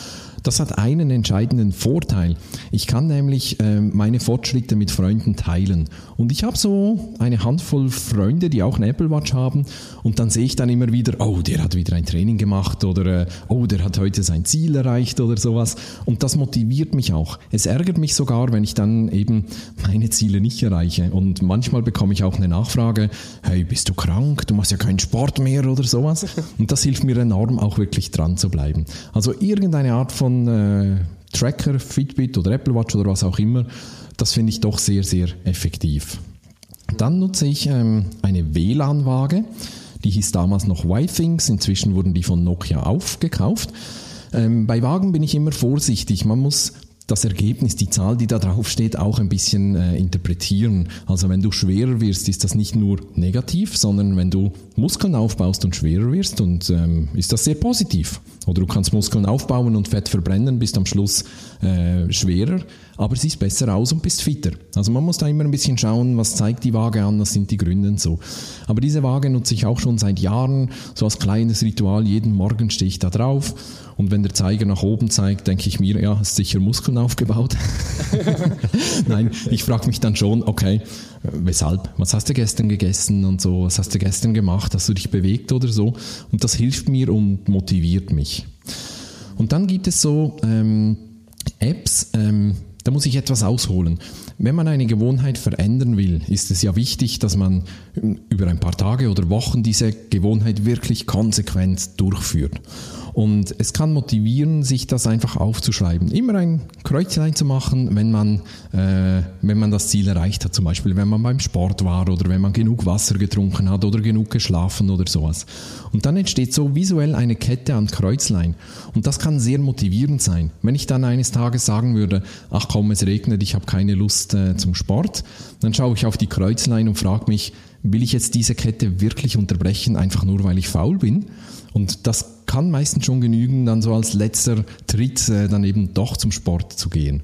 das hat einen entscheidenden Vorteil. Ich kann nämlich äh, meine Fortschritte mit Freunden teilen. Und ich habe so eine Handvoll Freunde, die auch eine Apple Watch haben. Und dann sehe ich dann immer wieder, oh, der hat wieder ein Training gemacht oder äh, oh, der hat heute sein Ziel erreicht oder sowas. Und das motiviert mich auch. Es ärgert mich sogar, wenn ich dann eben meine Ziele nicht erreiche. Und manchmal bekomme ich auch eine Nachfrage, hey, bist du krank? Du machst ja keinen Sport mehr oder sowas. Und das hilft mir enorm, auch wirklich dran zu bleiben. Also irgendeine Art von äh, Tracker, Fitbit oder Apple Watch oder was auch immer, das finde ich doch sehr, sehr effektiv. Dann nutze ich ähm, eine WLAN-Waage. Die hieß damals noch Y-Things, inzwischen wurden die von Nokia aufgekauft. Ähm, bei Wagen bin ich immer vorsichtig. Man muss das Ergebnis, die Zahl, die da drauf steht, auch ein bisschen äh, interpretieren. Also wenn du schwerer wirst, ist das nicht nur negativ, sondern wenn du Muskeln aufbaust und schwerer wirst, und ähm, ist das sehr positiv. Oder du kannst Muskeln aufbauen und Fett verbrennen, bist am Schluss äh, schwerer, aber siehst besser aus und bist fitter. Also man muss da immer ein bisschen schauen, was zeigt die Waage an, was sind die Gründe und so. Aber diese Waage nutze ich auch schon seit Jahren, so als kleines Ritual. Jeden Morgen stehe ich da drauf und wenn der Zeiger nach oben zeigt, denke ich mir, ja, hast sicher Muskeln aufgebaut. [LAUGHS] Nein, ich frage mich dann schon, okay, weshalb? Was hast du gestern gegessen und so? Was hast du gestern gemacht? Hast du dich bewegt oder so? Und das hilft mir und motiviert mich. Und dann gibt es so ähm, Apps, ähm, da muss ich etwas ausholen. Wenn man eine Gewohnheit verändern will, ist es ja wichtig, dass man über ein paar Tage oder Wochen diese Gewohnheit wirklich konsequent durchführt. Und es kann motivieren, sich das einfach aufzuschreiben. Immer ein Kreuzlein zu machen, wenn man, äh, wenn man das Ziel erreicht hat. Zum Beispiel, wenn man beim Sport war oder wenn man genug Wasser getrunken hat oder genug geschlafen oder sowas. Und dann entsteht so visuell eine Kette an Kreuzlein. Und das kann sehr motivierend sein. Wenn ich dann eines Tages sagen würde, ach komm, es regnet, ich habe keine Lust äh, zum Sport, dann schaue ich auf die Kreuzlein und frage mich, will ich jetzt diese Kette wirklich unterbrechen, einfach nur weil ich faul bin? Und das kann meistens schon genügen, dann so als letzter Tritt äh, dann eben doch zum Sport zu gehen.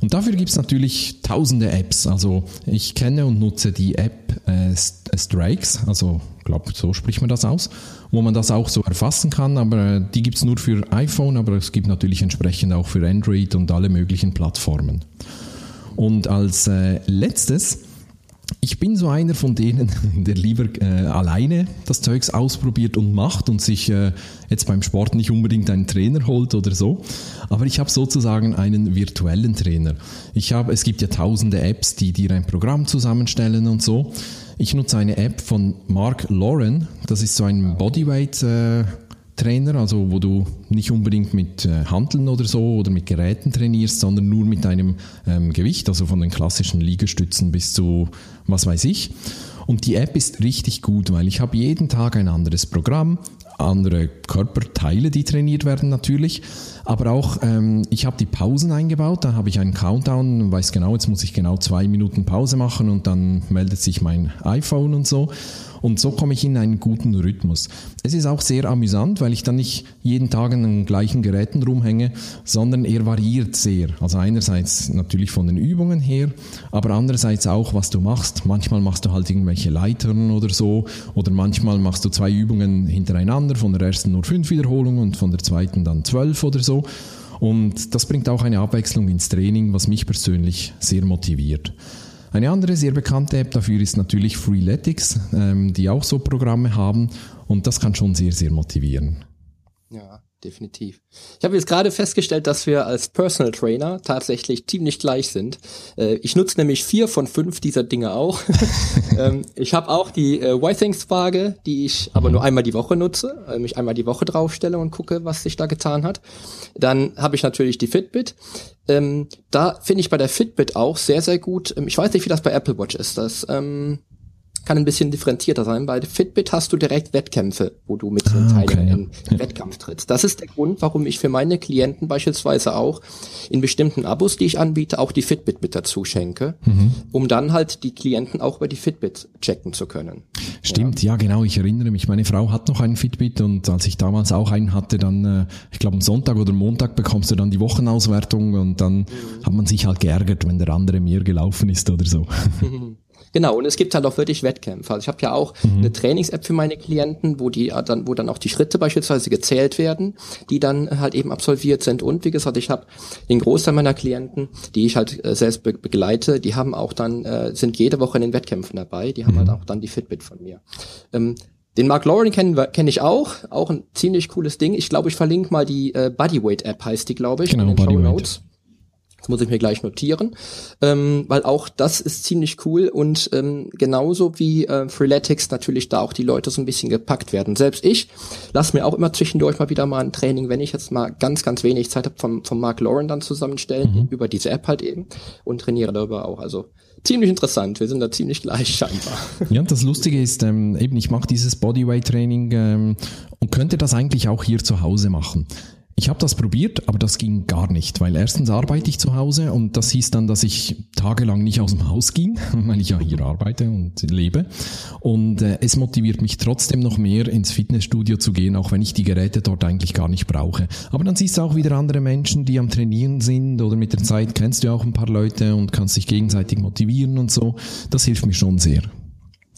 Und dafür gibt es natürlich tausende Apps. Also ich kenne und nutze die App äh, Strikes, also glaube so spricht man das aus, wo man das auch so erfassen kann, aber äh, die gibt es nur für iPhone, aber es gibt natürlich entsprechend auch für Android und alle möglichen Plattformen. Und als äh, letztes ich bin so einer von denen, [LAUGHS] der lieber äh, alleine das Zeugs ausprobiert und macht und sich äh, jetzt beim Sport nicht unbedingt einen Trainer holt oder so. Aber ich habe sozusagen einen virtuellen Trainer. Ich habe, es gibt ja tausende Apps, die dir ein Programm zusammenstellen und so. Ich nutze eine App von Mark Lauren. Das ist so ein Bodyweight äh, Trainer, also wo du nicht unbedingt mit äh, Handeln oder so oder mit Geräten trainierst, sondern nur mit deinem ähm, Gewicht, also von den klassischen Liegestützen bis zu was weiß ich. Und die App ist richtig gut, weil ich habe jeden Tag ein anderes Programm, andere Körperteile, die trainiert werden natürlich, aber auch ähm, ich habe die Pausen eingebaut, da habe ich einen Countdown, weiß genau, jetzt muss ich genau zwei Minuten Pause machen und dann meldet sich mein iPhone und so. Und so komme ich in einen guten Rhythmus. Es ist auch sehr amüsant, weil ich dann nicht jeden Tag an den gleichen Geräten rumhänge, sondern er variiert sehr. Also einerseits natürlich von den Übungen her, aber andererseits auch, was du machst. Manchmal machst du halt irgendwelche Leitern oder so, oder manchmal machst du zwei Übungen hintereinander, von der ersten nur fünf Wiederholungen und von der zweiten dann zwölf oder so. Und das bringt auch eine Abwechslung ins Training, was mich persönlich sehr motiviert. Eine andere sehr bekannte App dafür ist natürlich Freeletics, ähm, die auch so Programme haben und das kann schon sehr, sehr motivieren. Definitiv. Ich habe jetzt gerade festgestellt, dass wir als Personal Trainer tatsächlich ziemlich gleich sind. Äh, ich nutze nämlich vier von fünf dieser Dinge auch. [LAUGHS] ähm, ich habe auch die äh, Y-Things-Waage, die ich aber nur einmal die Woche nutze, äh, mich einmal die Woche draufstelle und gucke, was sich da getan hat. Dann habe ich natürlich die Fitbit. Ähm, da finde ich bei der Fitbit auch sehr, sehr gut. Ähm, ich weiß nicht, wie das bei Apple Watch ist. Das ähm, kann ein bisschen differenzierter sein. Bei Fitbit hast du direkt Wettkämpfe, wo du mit den ah, Teilnehmern okay, in Wettkampf trittst. Das ist der Grund, warum ich für meine Klienten beispielsweise auch in bestimmten Abos, die ich anbiete, auch die Fitbit mit dazu schenke, mhm. um dann halt die Klienten auch über die Fitbit checken zu können. Stimmt, ja. ja. genau, ich erinnere mich. Meine Frau hat noch einen Fitbit und als ich damals auch einen hatte, dann, äh, ich glaube am Sonntag oder Montag bekommst du dann die Wochenauswertung und dann mhm. hat man sich halt geärgert, wenn der andere mehr gelaufen ist oder so. [LAUGHS] Genau, und es gibt halt auch wirklich Wettkämpfe. Also ich habe ja auch mhm. eine Trainings-App für meine Klienten, wo die dann, wo dann auch die Schritte beispielsweise gezählt werden, die dann halt eben absolviert sind. Und wie gesagt, ich habe den Großteil meiner Klienten, die ich halt äh, selbst be begleite, die haben auch dann, äh, sind jede Woche in den Wettkämpfen dabei, die haben mhm. halt auch dann die Fitbit von mir. Ähm, den Mark Lauren kenne kenn ich auch, auch ein ziemlich cooles Ding. Ich glaube, ich verlinke mal die äh, Bodyweight App, heißt die, glaube ich, genau, in den Show Notes. Das muss ich mir gleich notieren, ähm, weil auch das ist ziemlich cool und ähm, genauso wie äh, Freeletics natürlich da auch die Leute so ein bisschen gepackt werden. Selbst ich lasse mir auch immer zwischendurch mal wieder mal ein Training, wenn ich jetzt mal ganz, ganz wenig Zeit habe, vom, vom Mark Lauren dann zusammenstellen, mhm. über diese App halt eben und trainiere darüber auch. Also ziemlich interessant. Wir sind da ziemlich gleich scheinbar. [LAUGHS] Ja, das Lustige ist, ähm, eben ich mache dieses Bodyweight-Training ähm, und könnte das eigentlich auch hier zu Hause machen. Ich habe das probiert, aber das ging gar nicht, weil erstens arbeite ich zu Hause und das hieß dann, dass ich tagelang nicht aus dem Haus ging, [LAUGHS] weil ich ja hier arbeite und lebe. Und äh, es motiviert mich trotzdem noch mehr ins Fitnessstudio zu gehen, auch wenn ich die Geräte dort eigentlich gar nicht brauche. Aber dann siehst du auch wieder andere Menschen, die am Trainieren sind oder mit der Zeit kennst du auch ein paar Leute und kannst dich gegenseitig motivieren und so. Das hilft mir schon sehr.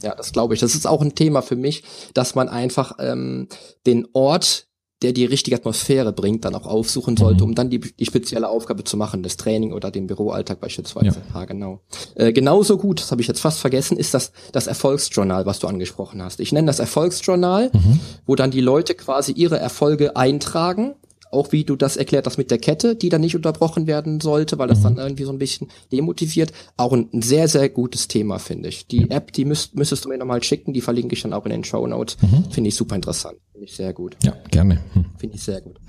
Ja, das glaube ich. Das ist auch ein Thema für mich, dass man einfach ähm, den Ort der die richtige Atmosphäre bringt, dann auch aufsuchen sollte, mhm. um dann die, die spezielle Aufgabe zu machen, das Training oder den Büroalltag beispielsweise. Ja, ja genau. Äh, genauso gut, das habe ich jetzt fast vergessen, ist das das Erfolgsjournal, was du angesprochen hast. Ich nenne das Erfolgsjournal, mhm. wo dann die Leute quasi ihre Erfolge eintragen auch wie du das erklärt hast mit der Kette, die dann nicht unterbrochen werden sollte, weil das mhm. dann irgendwie so ein bisschen demotiviert. Auch ein, ein sehr, sehr gutes Thema, finde ich. Die App, die müsst, müsstest du mir nochmal schicken, die verlinke ich dann auch in den Show Notes. Mhm. Finde ich super interessant. Finde ich sehr gut. Ja, gerne. Hm. Finde ich sehr gut.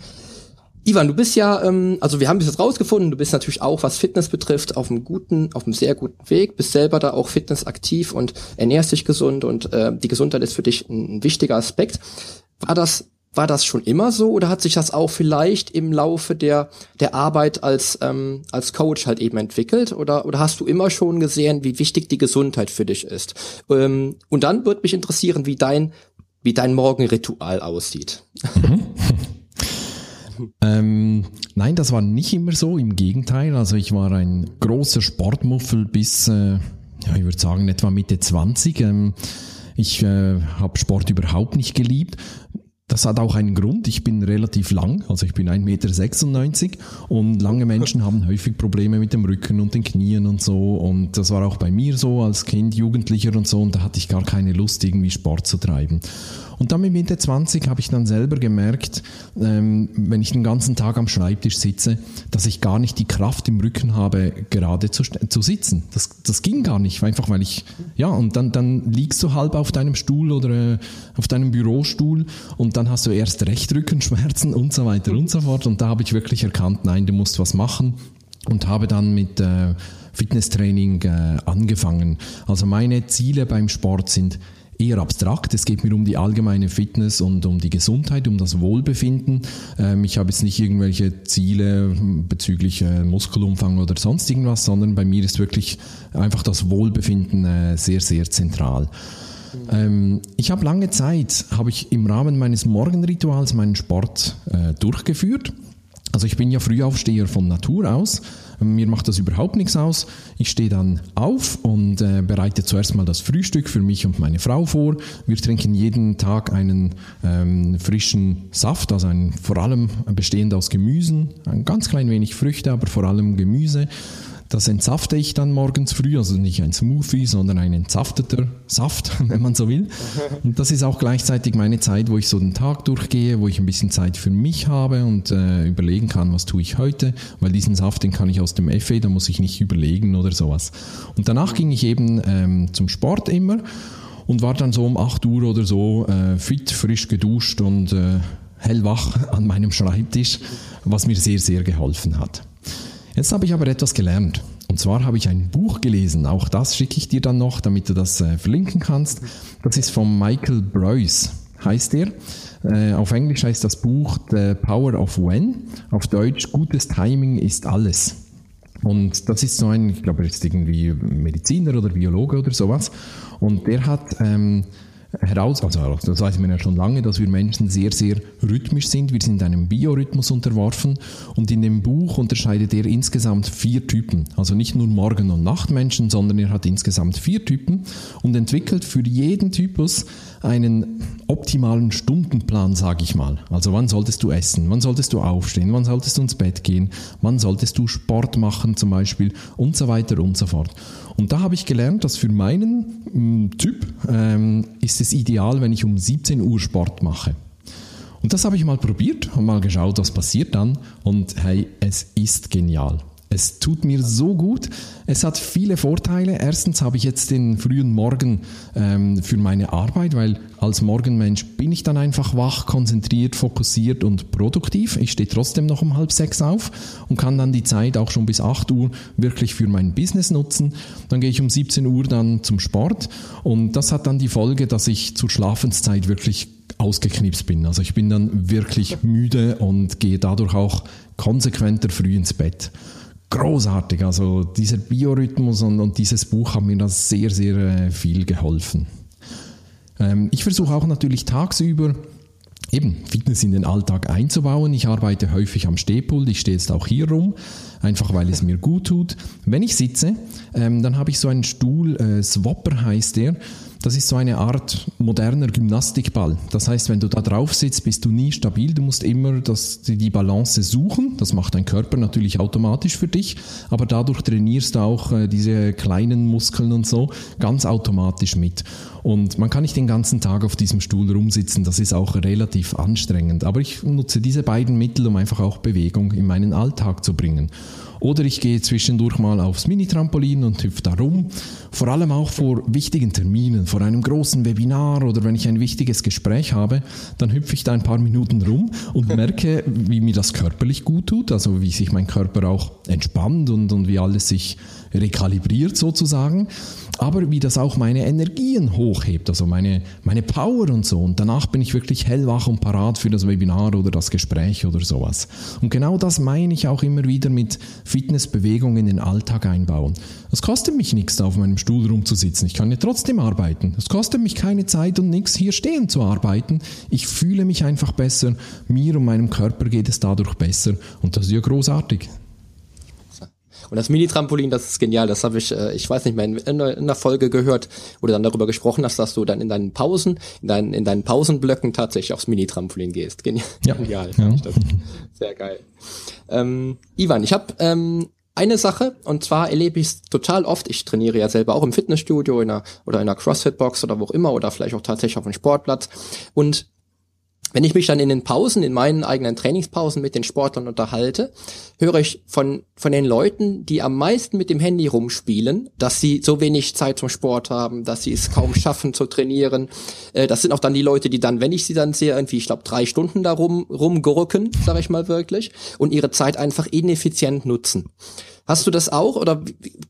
Ivan, du bist ja, ähm, also wir haben bis jetzt rausgefunden, du bist natürlich auch, was Fitness betrifft, auf einem guten, auf einem sehr guten Weg, bist selber da auch fitnessaktiv und ernährst dich gesund und äh, die Gesundheit ist für dich ein, ein wichtiger Aspekt. War das war das schon immer so oder hat sich das auch vielleicht im Laufe der der Arbeit als ähm, als Coach halt eben entwickelt oder oder hast du immer schon gesehen, wie wichtig die Gesundheit für dich ist? Ähm, und dann würde mich interessieren, wie dein wie dein Morgenritual aussieht. Mhm. [LAUGHS] ähm, nein, das war nicht immer so, im Gegenteil. Also ich war ein großer Sportmuffel bis, äh, ja, ich würde sagen, etwa Mitte 20. Ähm, ich äh, habe Sport überhaupt nicht geliebt. Das hat auch einen Grund. Ich bin relativ lang, also ich bin 1,96 Meter und lange Menschen haben häufig Probleme mit dem Rücken und den Knien und so. Und das war auch bei mir so als Kind, Jugendlicher und so. Und da hatte ich gar keine Lust, irgendwie Sport zu treiben. Und dann mit Mitte 20 habe ich dann selber gemerkt, ähm, wenn ich den ganzen Tag am Schreibtisch sitze, dass ich gar nicht die Kraft im Rücken habe, gerade zu, zu sitzen. Das, das ging gar nicht, einfach weil ich, ja, und dann, dann liegst du halb auf deinem Stuhl oder äh, auf deinem Bürostuhl und dann hast du erst recht Rückenschmerzen und so weiter und so fort. Und da habe ich wirklich erkannt, nein, du musst was machen und habe dann mit äh, Fitnesstraining äh, angefangen. Also meine Ziele beim Sport sind eher abstrakt. Es geht mir um die allgemeine Fitness und um die Gesundheit, um das Wohlbefinden. Ähm, ich habe jetzt nicht irgendwelche Ziele bezüglich äh, Muskelumfang oder sonst irgendwas, sondern bei mir ist wirklich einfach das Wohlbefinden äh, sehr, sehr zentral. Ähm, ich habe lange Zeit, habe ich im Rahmen meines Morgenrituals meinen Sport äh, durchgeführt. Also ich bin ja Frühaufsteher von Natur aus. Mir macht das überhaupt nichts aus. Ich stehe dann auf und äh, bereite zuerst mal das Frühstück für mich und meine Frau vor. Wir trinken jeden Tag einen ähm, frischen Saft, also einen, vor allem bestehend aus Gemüsen, ein ganz klein wenig Früchte, aber vor allem Gemüse. Das entsafte ich dann morgens früh, also nicht ein Smoothie, sondern ein entsafteter Saft, [LAUGHS] wenn man so will. Und das ist auch gleichzeitig meine Zeit, wo ich so den Tag durchgehe, wo ich ein bisschen Zeit für mich habe und äh, überlegen kann, was tue ich heute, weil diesen Saft, den kann ich aus dem Effe, da muss ich nicht überlegen oder sowas. Und danach ging ich eben ähm, zum Sport immer und war dann so um 8 Uhr oder so äh, fit, frisch geduscht und äh, hellwach an meinem Schreibtisch, was mir sehr, sehr geholfen hat. Jetzt habe ich aber etwas gelernt. Und zwar habe ich ein Buch gelesen, auch das schicke ich dir dann noch, damit du das äh, verlinken kannst. Das ist von Michael Breuss, heißt er. Äh, auf Englisch heißt das Buch The Power of When, auf Deutsch Gutes Timing ist alles. Und das ist so ein, ich glaube, er ist irgendwie Mediziner oder Biologe oder sowas. Und der hat ähm, heraus, also das weiß man ja schon lange, dass wir Menschen sehr, sehr rhythmisch sind. Wir sind einem Biorhythmus unterworfen und in dem Buch unterscheidet er insgesamt vier Typen. Also nicht nur Morgen- und Nachtmenschen, sondern er hat insgesamt vier Typen und entwickelt für jeden Typus einen optimalen Stundenplan, sage ich mal. Also wann solltest du essen, wann solltest du aufstehen, wann solltest du ins Bett gehen, wann solltest du Sport machen zum Beispiel und so weiter und so fort. Und da habe ich gelernt, dass für meinen mm, Typ ähm, ist es ideal, wenn ich um 17 Uhr Sport mache. Und das habe ich mal probiert, habe mal geschaut, was passiert dann. Und hey, es ist genial. Es tut mir so gut. Es hat viele Vorteile. Erstens habe ich jetzt den frühen Morgen ähm, für meine Arbeit, weil als Morgenmensch bin ich dann einfach wach, konzentriert, fokussiert und produktiv. Ich stehe trotzdem noch um halb sechs auf und kann dann die Zeit auch schon bis acht Uhr wirklich für mein Business nutzen. Dann gehe ich um 17 Uhr dann zum Sport und das hat dann die Folge, dass ich zur Schlafenszeit wirklich ausgeknipst bin. Also ich bin dann wirklich müde und gehe dadurch auch konsequenter früh ins Bett großartig. Also dieser Biorhythmus und, und, dieses Buch haben mir da sehr, sehr äh, viel geholfen. Ähm, ich versuche auch natürlich tagsüber eben Fitness in den Alltag einzubauen. Ich arbeite häufig am Stehpult, ich stehe jetzt auch hier rum, einfach weil es mir gut tut. Wenn ich sitze, ähm, dann habe ich so einen Stuhl, äh, Swapper heißt der, das ist so eine Art moderner Gymnastikball. Das heißt, wenn du da drauf sitzt, bist du nie stabil. Du musst immer das, die Balance suchen. Das macht dein Körper natürlich automatisch für dich, aber dadurch trainierst du auch äh, diese kleinen Muskeln und so ganz automatisch mit. Und man kann nicht den ganzen Tag auf diesem Stuhl rumsitzen, das ist auch relativ anstrengend. Aber ich nutze diese beiden Mittel, um einfach auch Bewegung in meinen Alltag zu bringen. Oder ich gehe zwischendurch mal aufs Mini-Trampolin und hüpfe da rum. Vor allem auch vor wichtigen Terminen, vor einem großen Webinar oder wenn ich ein wichtiges Gespräch habe, dann hüpfe ich da ein paar Minuten rum und [LAUGHS] merke, wie mir das körperlich gut tut, also wie sich mein Körper auch entspannt und, und wie alles sich rekalibriert sozusagen, aber wie das auch meine Energien hochhebt, also meine, meine Power und so. Und danach bin ich wirklich hellwach und parat für das Webinar oder das Gespräch oder sowas. Und genau das meine ich auch immer wieder mit Fitnessbewegung in den Alltag einbauen. Es kostet mich nichts, auf meinem Stuhl rumzusitzen. Ich kann ja trotzdem arbeiten. Es kostet mich keine Zeit und nichts, hier stehen zu arbeiten. Ich fühle mich einfach besser. Mir und meinem Körper geht es dadurch besser. Und das ist ja großartig. Und das Mini-Trampolin, das ist genial. Das habe ich, äh, ich weiß nicht mehr, in, in einer Folge gehört, wo du dann darüber gesprochen hast, dass du dann in deinen Pausen, in deinen, in deinen Pausenblöcken tatsächlich aufs Mini-Trampolin gehst. Genial. Ja. Genial. Ja. Sehr geil. Ähm, Ivan, ich habe ähm, eine Sache, und zwar erlebe ich es total oft, ich trainiere ja selber auch im Fitnessstudio in einer, oder in einer CrossFit-Box oder wo auch immer, oder vielleicht auch tatsächlich auf einem Sportplatz. Und wenn ich mich dann in den Pausen, in meinen eigenen Trainingspausen mit den Sportlern unterhalte, höre ich von, von den Leuten, die am meisten mit dem Handy rumspielen, dass sie so wenig Zeit zum Sport haben, dass sie es kaum schaffen zu trainieren. Äh, das sind auch dann die Leute, die dann, wenn ich sie dann sehe, irgendwie, ich glaube, drei Stunden da rum, rumgurken, sage ich mal wirklich, und ihre Zeit einfach ineffizient nutzen. Hast du das auch oder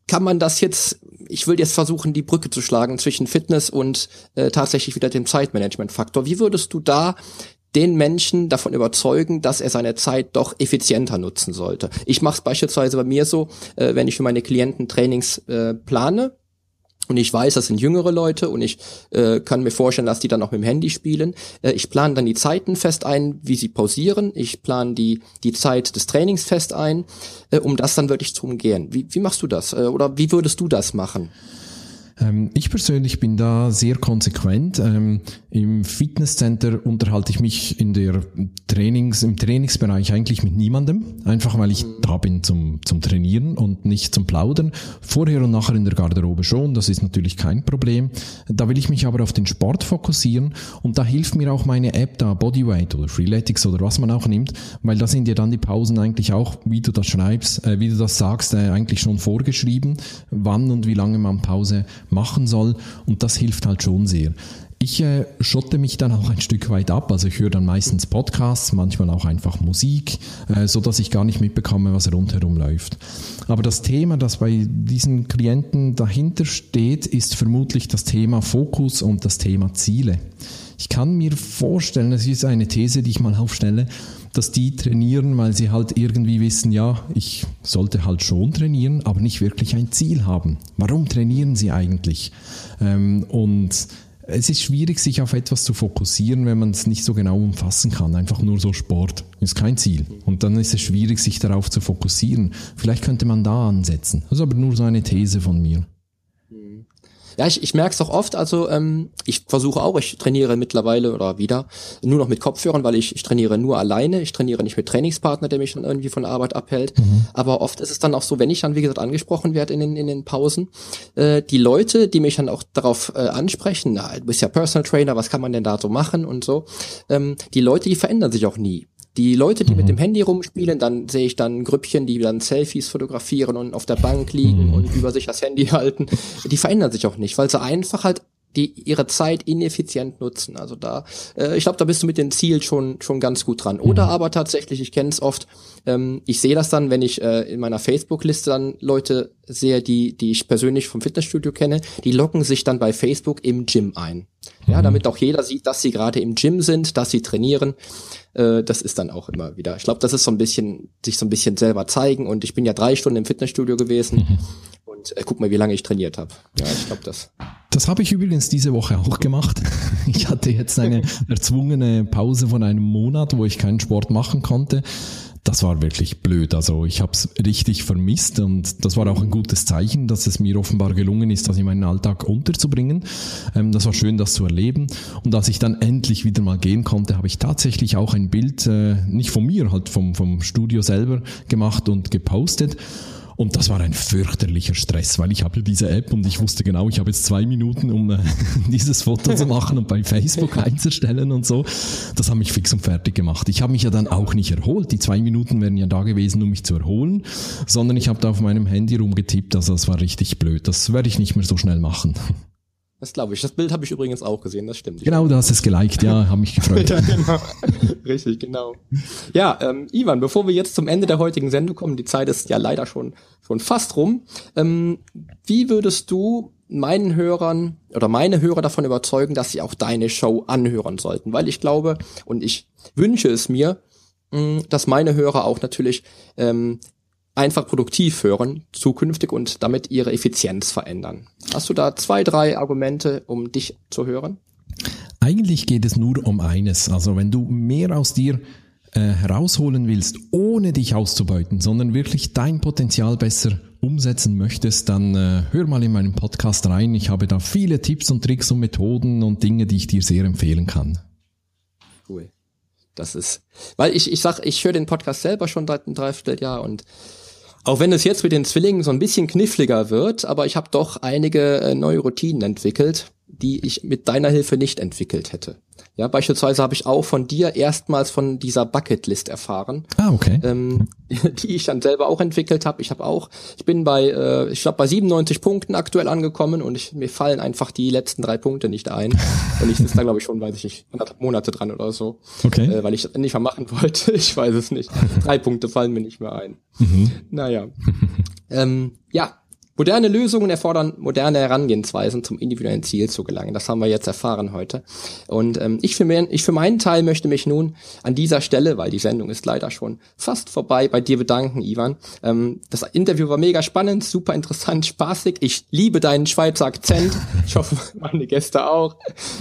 kann man das jetzt, ich will jetzt versuchen, die Brücke zu schlagen zwischen Fitness und äh, tatsächlich wieder dem Zeitmanagement-Faktor. Wie würdest du da den Menschen davon überzeugen, dass er seine Zeit doch effizienter nutzen sollte. Ich mache es beispielsweise bei mir so, äh, wenn ich für meine Klienten Trainings äh, plane, und ich weiß, das sind jüngere Leute und ich äh, kann mir vorstellen, dass die dann auch mit dem Handy spielen. Äh, ich plane dann die Zeiten fest ein, wie sie pausieren. Ich plane die, die Zeit des Trainings fest ein, äh, um das dann wirklich zu umgehen. Wie, wie machst du das? Äh, oder wie würdest du das machen? Ähm, ich persönlich bin da sehr konsequent. Ähm, Im Fitnesscenter unterhalte ich mich in der Trainings, im Trainingsbereich eigentlich mit niemandem, einfach weil ich da bin zum, zum Trainieren und nicht zum Plaudern. Vorher und nachher in der Garderobe schon, das ist natürlich kein Problem. Da will ich mich aber auf den Sport fokussieren und da hilft mir auch meine App da, Bodyweight oder Freeletics oder was man auch nimmt, weil da sind ja dann die Pausen eigentlich auch, wie du das schreibst, äh, wie du das sagst, äh, eigentlich schon vorgeschrieben, wann und wie lange man Pause machen soll und das hilft halt schon sehr. Ich äh, schotte mich dann auch ein Stück weit ab, also ich höre dann meistens Podcasts, manchmal auch einfach Musik, äh, so dass ich gar nicht mitbekomme, was rundherum läuft. Aber das Thema, das bei diesen Klienten dahinter steht, ist vermutlich das Thema Fokus und das Thema Ziele. Ich kann mir vorstellen, das ist eine These, die ich mal aufstelle, dass die trainieren, weil sie halt irgendwie wissen, ja, ich sollte halt schon trainieren, aber nicht wirklich ein Ziel haben. Warum trainieren sie eigentlich? Ähm, und es ist schwierig, sich auf etwas zu fokussieren, wenn man es nicht so genau umfassen kann. Einfach nur so Sport ist kein Ziel. Und dann ist es schwierig, sich darauf zu fokussieren. Vielleicht könnte man da ansetzen. Das ist aber nur so eine These von mir. Ja, ich, ich merke es auch oft, also ähm, ich versuche auch, ich trainiere mittlerweile oder wieder nur noch mit Kopfhörern, weil ich, ich trainiere nur alleine, ich trainiere nicht mit Trainingspartner, der mich dann irgendwie von Arbeit abhält. Mhm. Aber oft ist es dann auch so, wenn ich dann, wie gesagt, angesprochen werde in den, in den Pausen, äh, die Leute, die mich dann auch darauf äh, ansprechen, na, du bist ja Personal Trainer, was kann man denn da so machen und so, ähm, die Leute, die verändern sich auch nie. Die Leute, die mhm. mit dem Handy rumspielen, dann sehe ich dann Grüppchen, die dann Selfies fotografieren und auf der Bank liegen mhm. und über sich das Handy [LAUGHS] halten. Die verändern sich auch nicht, weil sie einfach halt die ihre Zeit ineffizient nutzen. Also da, äh, ich glaube, da bist du mit dem Ziel schon schon ganz gut dran. Oder mhm. aber tatsächlich, ich kenne es oft, ähm, ich sehe das dann, wenn ich äh, in meiner Facebook-Liste dann Leute sehe, die die ich persönlich vom Fitnessstudio kenne, die locken sich dann bei Facebook im Gym ein. Ja, mhm. damit auch jeder sieht, dass sie gerade im Gym sind, dass sie trainieren. Äh, das ist dann auch immer wieder. Ich glaube, das ist so ein bisschen sich so ein bisschen selber zeigen. Und ich bin ja drei Stunden im Fitnessstudio gewesen. Mhm. Und äh, guck mal, wie lange ich trainiert habe. Ja, ich glaube das. Das habe ich übrigens diese Woche auch gemacht. [LAUGHS] Ich hatte jetzt eine [LAUGHS] erzwungene Pause von einem Monat, wo ich keinen Sport machen konnte. Das war wirklich blöd. Also ich habe es richtig vermisst und das war auch ein gutes Zeichen, dass es mir offenbar gelungen ist, das in meinen Alltag unterzubringen. Ähm, das war schön, das zu erleben. Und als ich dann endlich wieder mal gehen konnte, habe ich tatsächlich auch ein Bild, äh, nicht von mir, halt vom, vom Studio selber gemacht und gepostet. Und das war ein fürchterlicher Stress, weil ich habe diese App und ich wusste genau, ich habe jetzt zwei Minuten, um äh, [LAUGHS] dieses Foto zu machen und bei Facebook [LAUGHS] einzustellen und so. Das hat mich fix und fertig gemacht. Ich habe mich ja dann auch nicht erholt. Die zwei Minuten wären ja da gewesen, um mich zu erholen, sondern ich habe da auf meinem Handy rumgetippt. Also das war richtig blöd. Das werde ich nicht mehr so schnell machen. Das glaube ich. Das Bild habe ich übrigens auch gesehen, das stimmt. Genau, du hast es geliked, ja, habe mich gefreut. [LAUGHS] ja, genau. Richtig, genau. Ja, ähm, Ivan, bevor wir jetzt zum Ende der heutigen Sendung kommen, die Zeit ist ja leider schon, schon fast rum. Ähm, wie würdest du meinen Hörern oder meine Hörer davon überzeugen, dass sie auch deine Show anhören sollten? Weil ich glaube und ich wünsche es mir, mh, dass meine Hörer auch natürlich ähm, einfach produktiv hören zukünftig und damit ihre Effizienz verändern. Hast du da zwei, drei Argumente, um dich zu hören? Eigentlich geht es nur um eines. Also wenn du mehr aus dir äh, herausholen willst, ohne dich auszubeuten, sondern wirklich dein Potenzial besser umsetzen möchtest, dann äh, hör mal in meinen Podcast rein. Ich habe da viele Tipps und Tricks und Methoden und Dinge, die ich dir sehr empfehlen kann. Cool. Das ist, weil ich, ich sag, ich höre den Podcast selber schon seit einem Dreivierteljahr und auch wenn es jetzt mit den Zwillingen so ein bisschen kniffliger wird, aber ich habe doch einige äh, neue Routinen entwickelt, die ich mit deiner Hilfe nicht entwickelt hätte. Ja, beispielsweise habe ich auch von dir erstmals von dieser Bucketlist erfahren. Ah, okay. Ähm, [LAUGHS] die ich dann selber auch entwickelt habe. Ich habe auch, ich bin bei, äh, ich glaube bei 97 Punkten aktuell angekommen und ich, mir fallen einfach die letzten drei Punkte nicht ein. Und ich sitze da glaube ich schon, weiß ich nicht, anderthalb Monate dran oder so. Okay. Äh, weil ich das nicht mehr machen [LAUGHS] wollte. Ich weiß es nicht. Drei Punkte fallen mir nicht mehr ein. Mhm. Naja. ähm, ja, Moderne Lösungen erfordern moderne Herangehensweisen, zum individuellen Ziel zu gelangen. Das haben wir jetzt erfahren heute. Und ähm, ich, für mein, ich für meinen Teil möchte mich nun an dieser Stelle, weil die Sendung ist leider schon fast vorbei, bei dir bedanken, Ivan. Ähm, das Interview war mega spannend, super interessant, spaßig. Ich liebe deinen Schweizer Akzent. Ich hoffe, meine Gäste auch,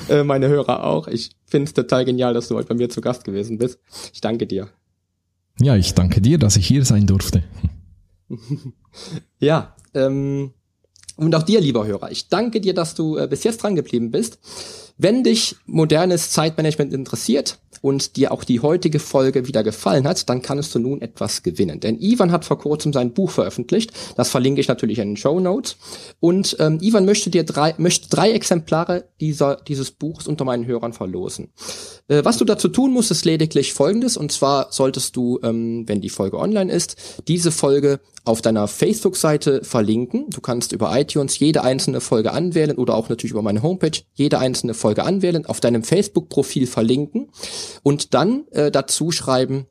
äh, meine Hörer auch. Ich finde es total genial, dass du heute bei mir zu Gast gewesen bist. Ich danke dir. Ja, ich danke dir, dass ich hier sein durfte. [LAUGHS] ja, ähm, und auch dir, lieber Hörer, ich danke dir, dass du äh, bis jetzt dran geblieben bist. Wenn dich modernes Zeitmanagement interessiert und dir auch die heutige Folge wieder gefallen hat, dann kannst du nun etwas gewinnen. Denn Ivan hat vor kurzem sein Buch veröffentlicht. Das verlinke ich natürlich in den Show Notes. Und ähm, Ivan möchte dir drei, möchte drei Exemplare dieser, dieses Buchs unter meinen Hörern verlosen. Äh, was du dazu tun musst, ist lediglich Folgendes. Und zwar solltest du, ähm, wenn die Folge online ist, diese Folge auf deiner Facebook-Seite verlinken. Du kannst über iTunes jede einzelne Folge anwählen oder auch natürlich über meine Homepage jede einzelne Folge anwählen, auf deinem Facebook-Profil verlinken und dann äh, dazu schreiben,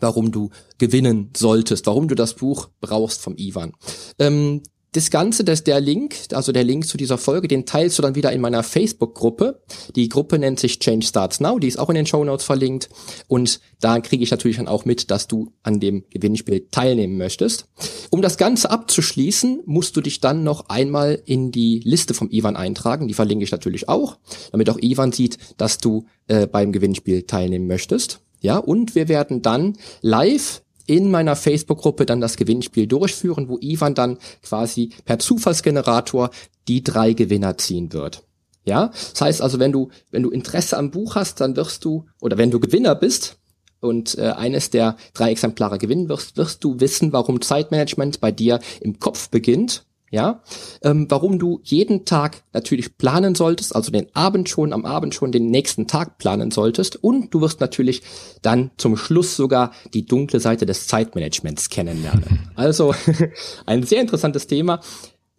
warum du gewinnen solltest, warum du das Buch brauchst vom Ivan. Ähm, das Ganze, das der Link, also der Link zu dieser Folge, den teilst du dann wieder in meiner Facebook-Gruppe. Die Gruppe nennt sich Change Starts Now, die ist auch in den Show Notes verlinkt. Und da kriege ich natürlich dann auch mit, dass du an dem Gewinnspiel teilnehmen möchtest. Um das Ganze abzuschließen, musst du dich dann noch einmal in die Liste vom Ivan eintragen. Die verlinke ich natürlich auch, damit auch Ivan sieht, dass du äh, beim Gewinnspiel teilnehmen möchtest. Ja, und wir werden dann live in meiner Facebook-Gruppe dann das Gewinnspiel durchführen, wo Ivan dann quasi per Zufallsgenerator die drei Gewinner ziehen wird. Ja, das heißt also, wenn du wenn du Interesse am Buch hast, dann wirst du oder wenn du Gewinner bist und äh, eines der drei Exemplare gewinnen wirst, wirst du wissen, warum Zeitmanagement bei dir im Kopf beginnt ja, ähm, warum du jeden Tag natürlich planen solltest, also den Abend schon, am Abend schon den nächsten Tag planen solltest und du wirst natürlich dann zum Schluss sogar die dunkle Seite des Zeitmanagements kennenlernen. [LAUGHS] Also [LAUGHS] ein sehr interessantes Thema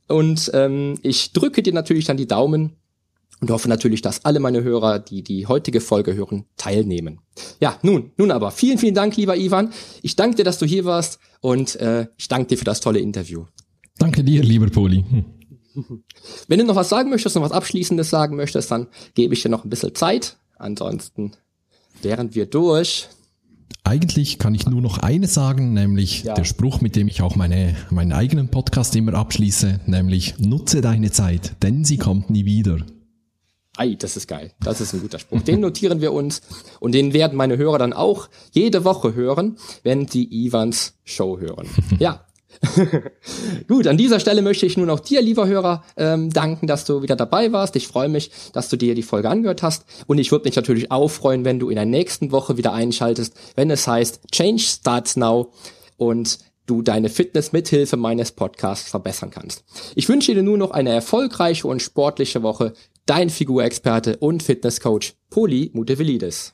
und ähm, ich drücke dir natürlich dann die Daumen und hoffe natürlich, dass alle meine Hörer, die die heutige Folge hören, teilnehmen. Ja, nun, nun aber vielen, vielen Dank, lieber Ivan. Ich danke dir, dass du hier warst und äh, ich danke dir für das tolle Interview. Danke dir, lieber Poli. Hm. Wenn du noch was sagen möchtest, noch was Abschließendes sagen möchtest, dann gebe ich dir noch ein bisschen Zeit. Ansonsten während wir durch. Eigentlich kann ich nur noch eines sagen, nämlich ja. der Spruch, mit dem ich auch meine, meinen eigenen Podcast immer abschließe, nämlich nutze deine Zeit, denn sie kommt nie wieder. Ei, das ist geil. Das ist ein guter Spruch. Den notieren wir uns und den werden meine Hörer dann auch jede Woche hören, wenn die Ivans Show hören. Ja, [LAUGHS] Gut, an dieser Stelle möchte ich nun auch dir, lieber Hörer, ähm, danken, dass du wieder dabei warst. Ich freue mich, dass du dir die Folge angehört hast. Und ich würde mich natürlich auch freuen, wenn du in der nächsten Woche wieder einschaltest, wenn es heißt Change Starts Now und du deine Fitness mithilfe meines Podcasts verbessern kannst. Ich wünsche dir nun noch eine erfolgreiche und sportliche Woche. Dein Figurexperte und Fitnesscoach Poli Mutevelidis.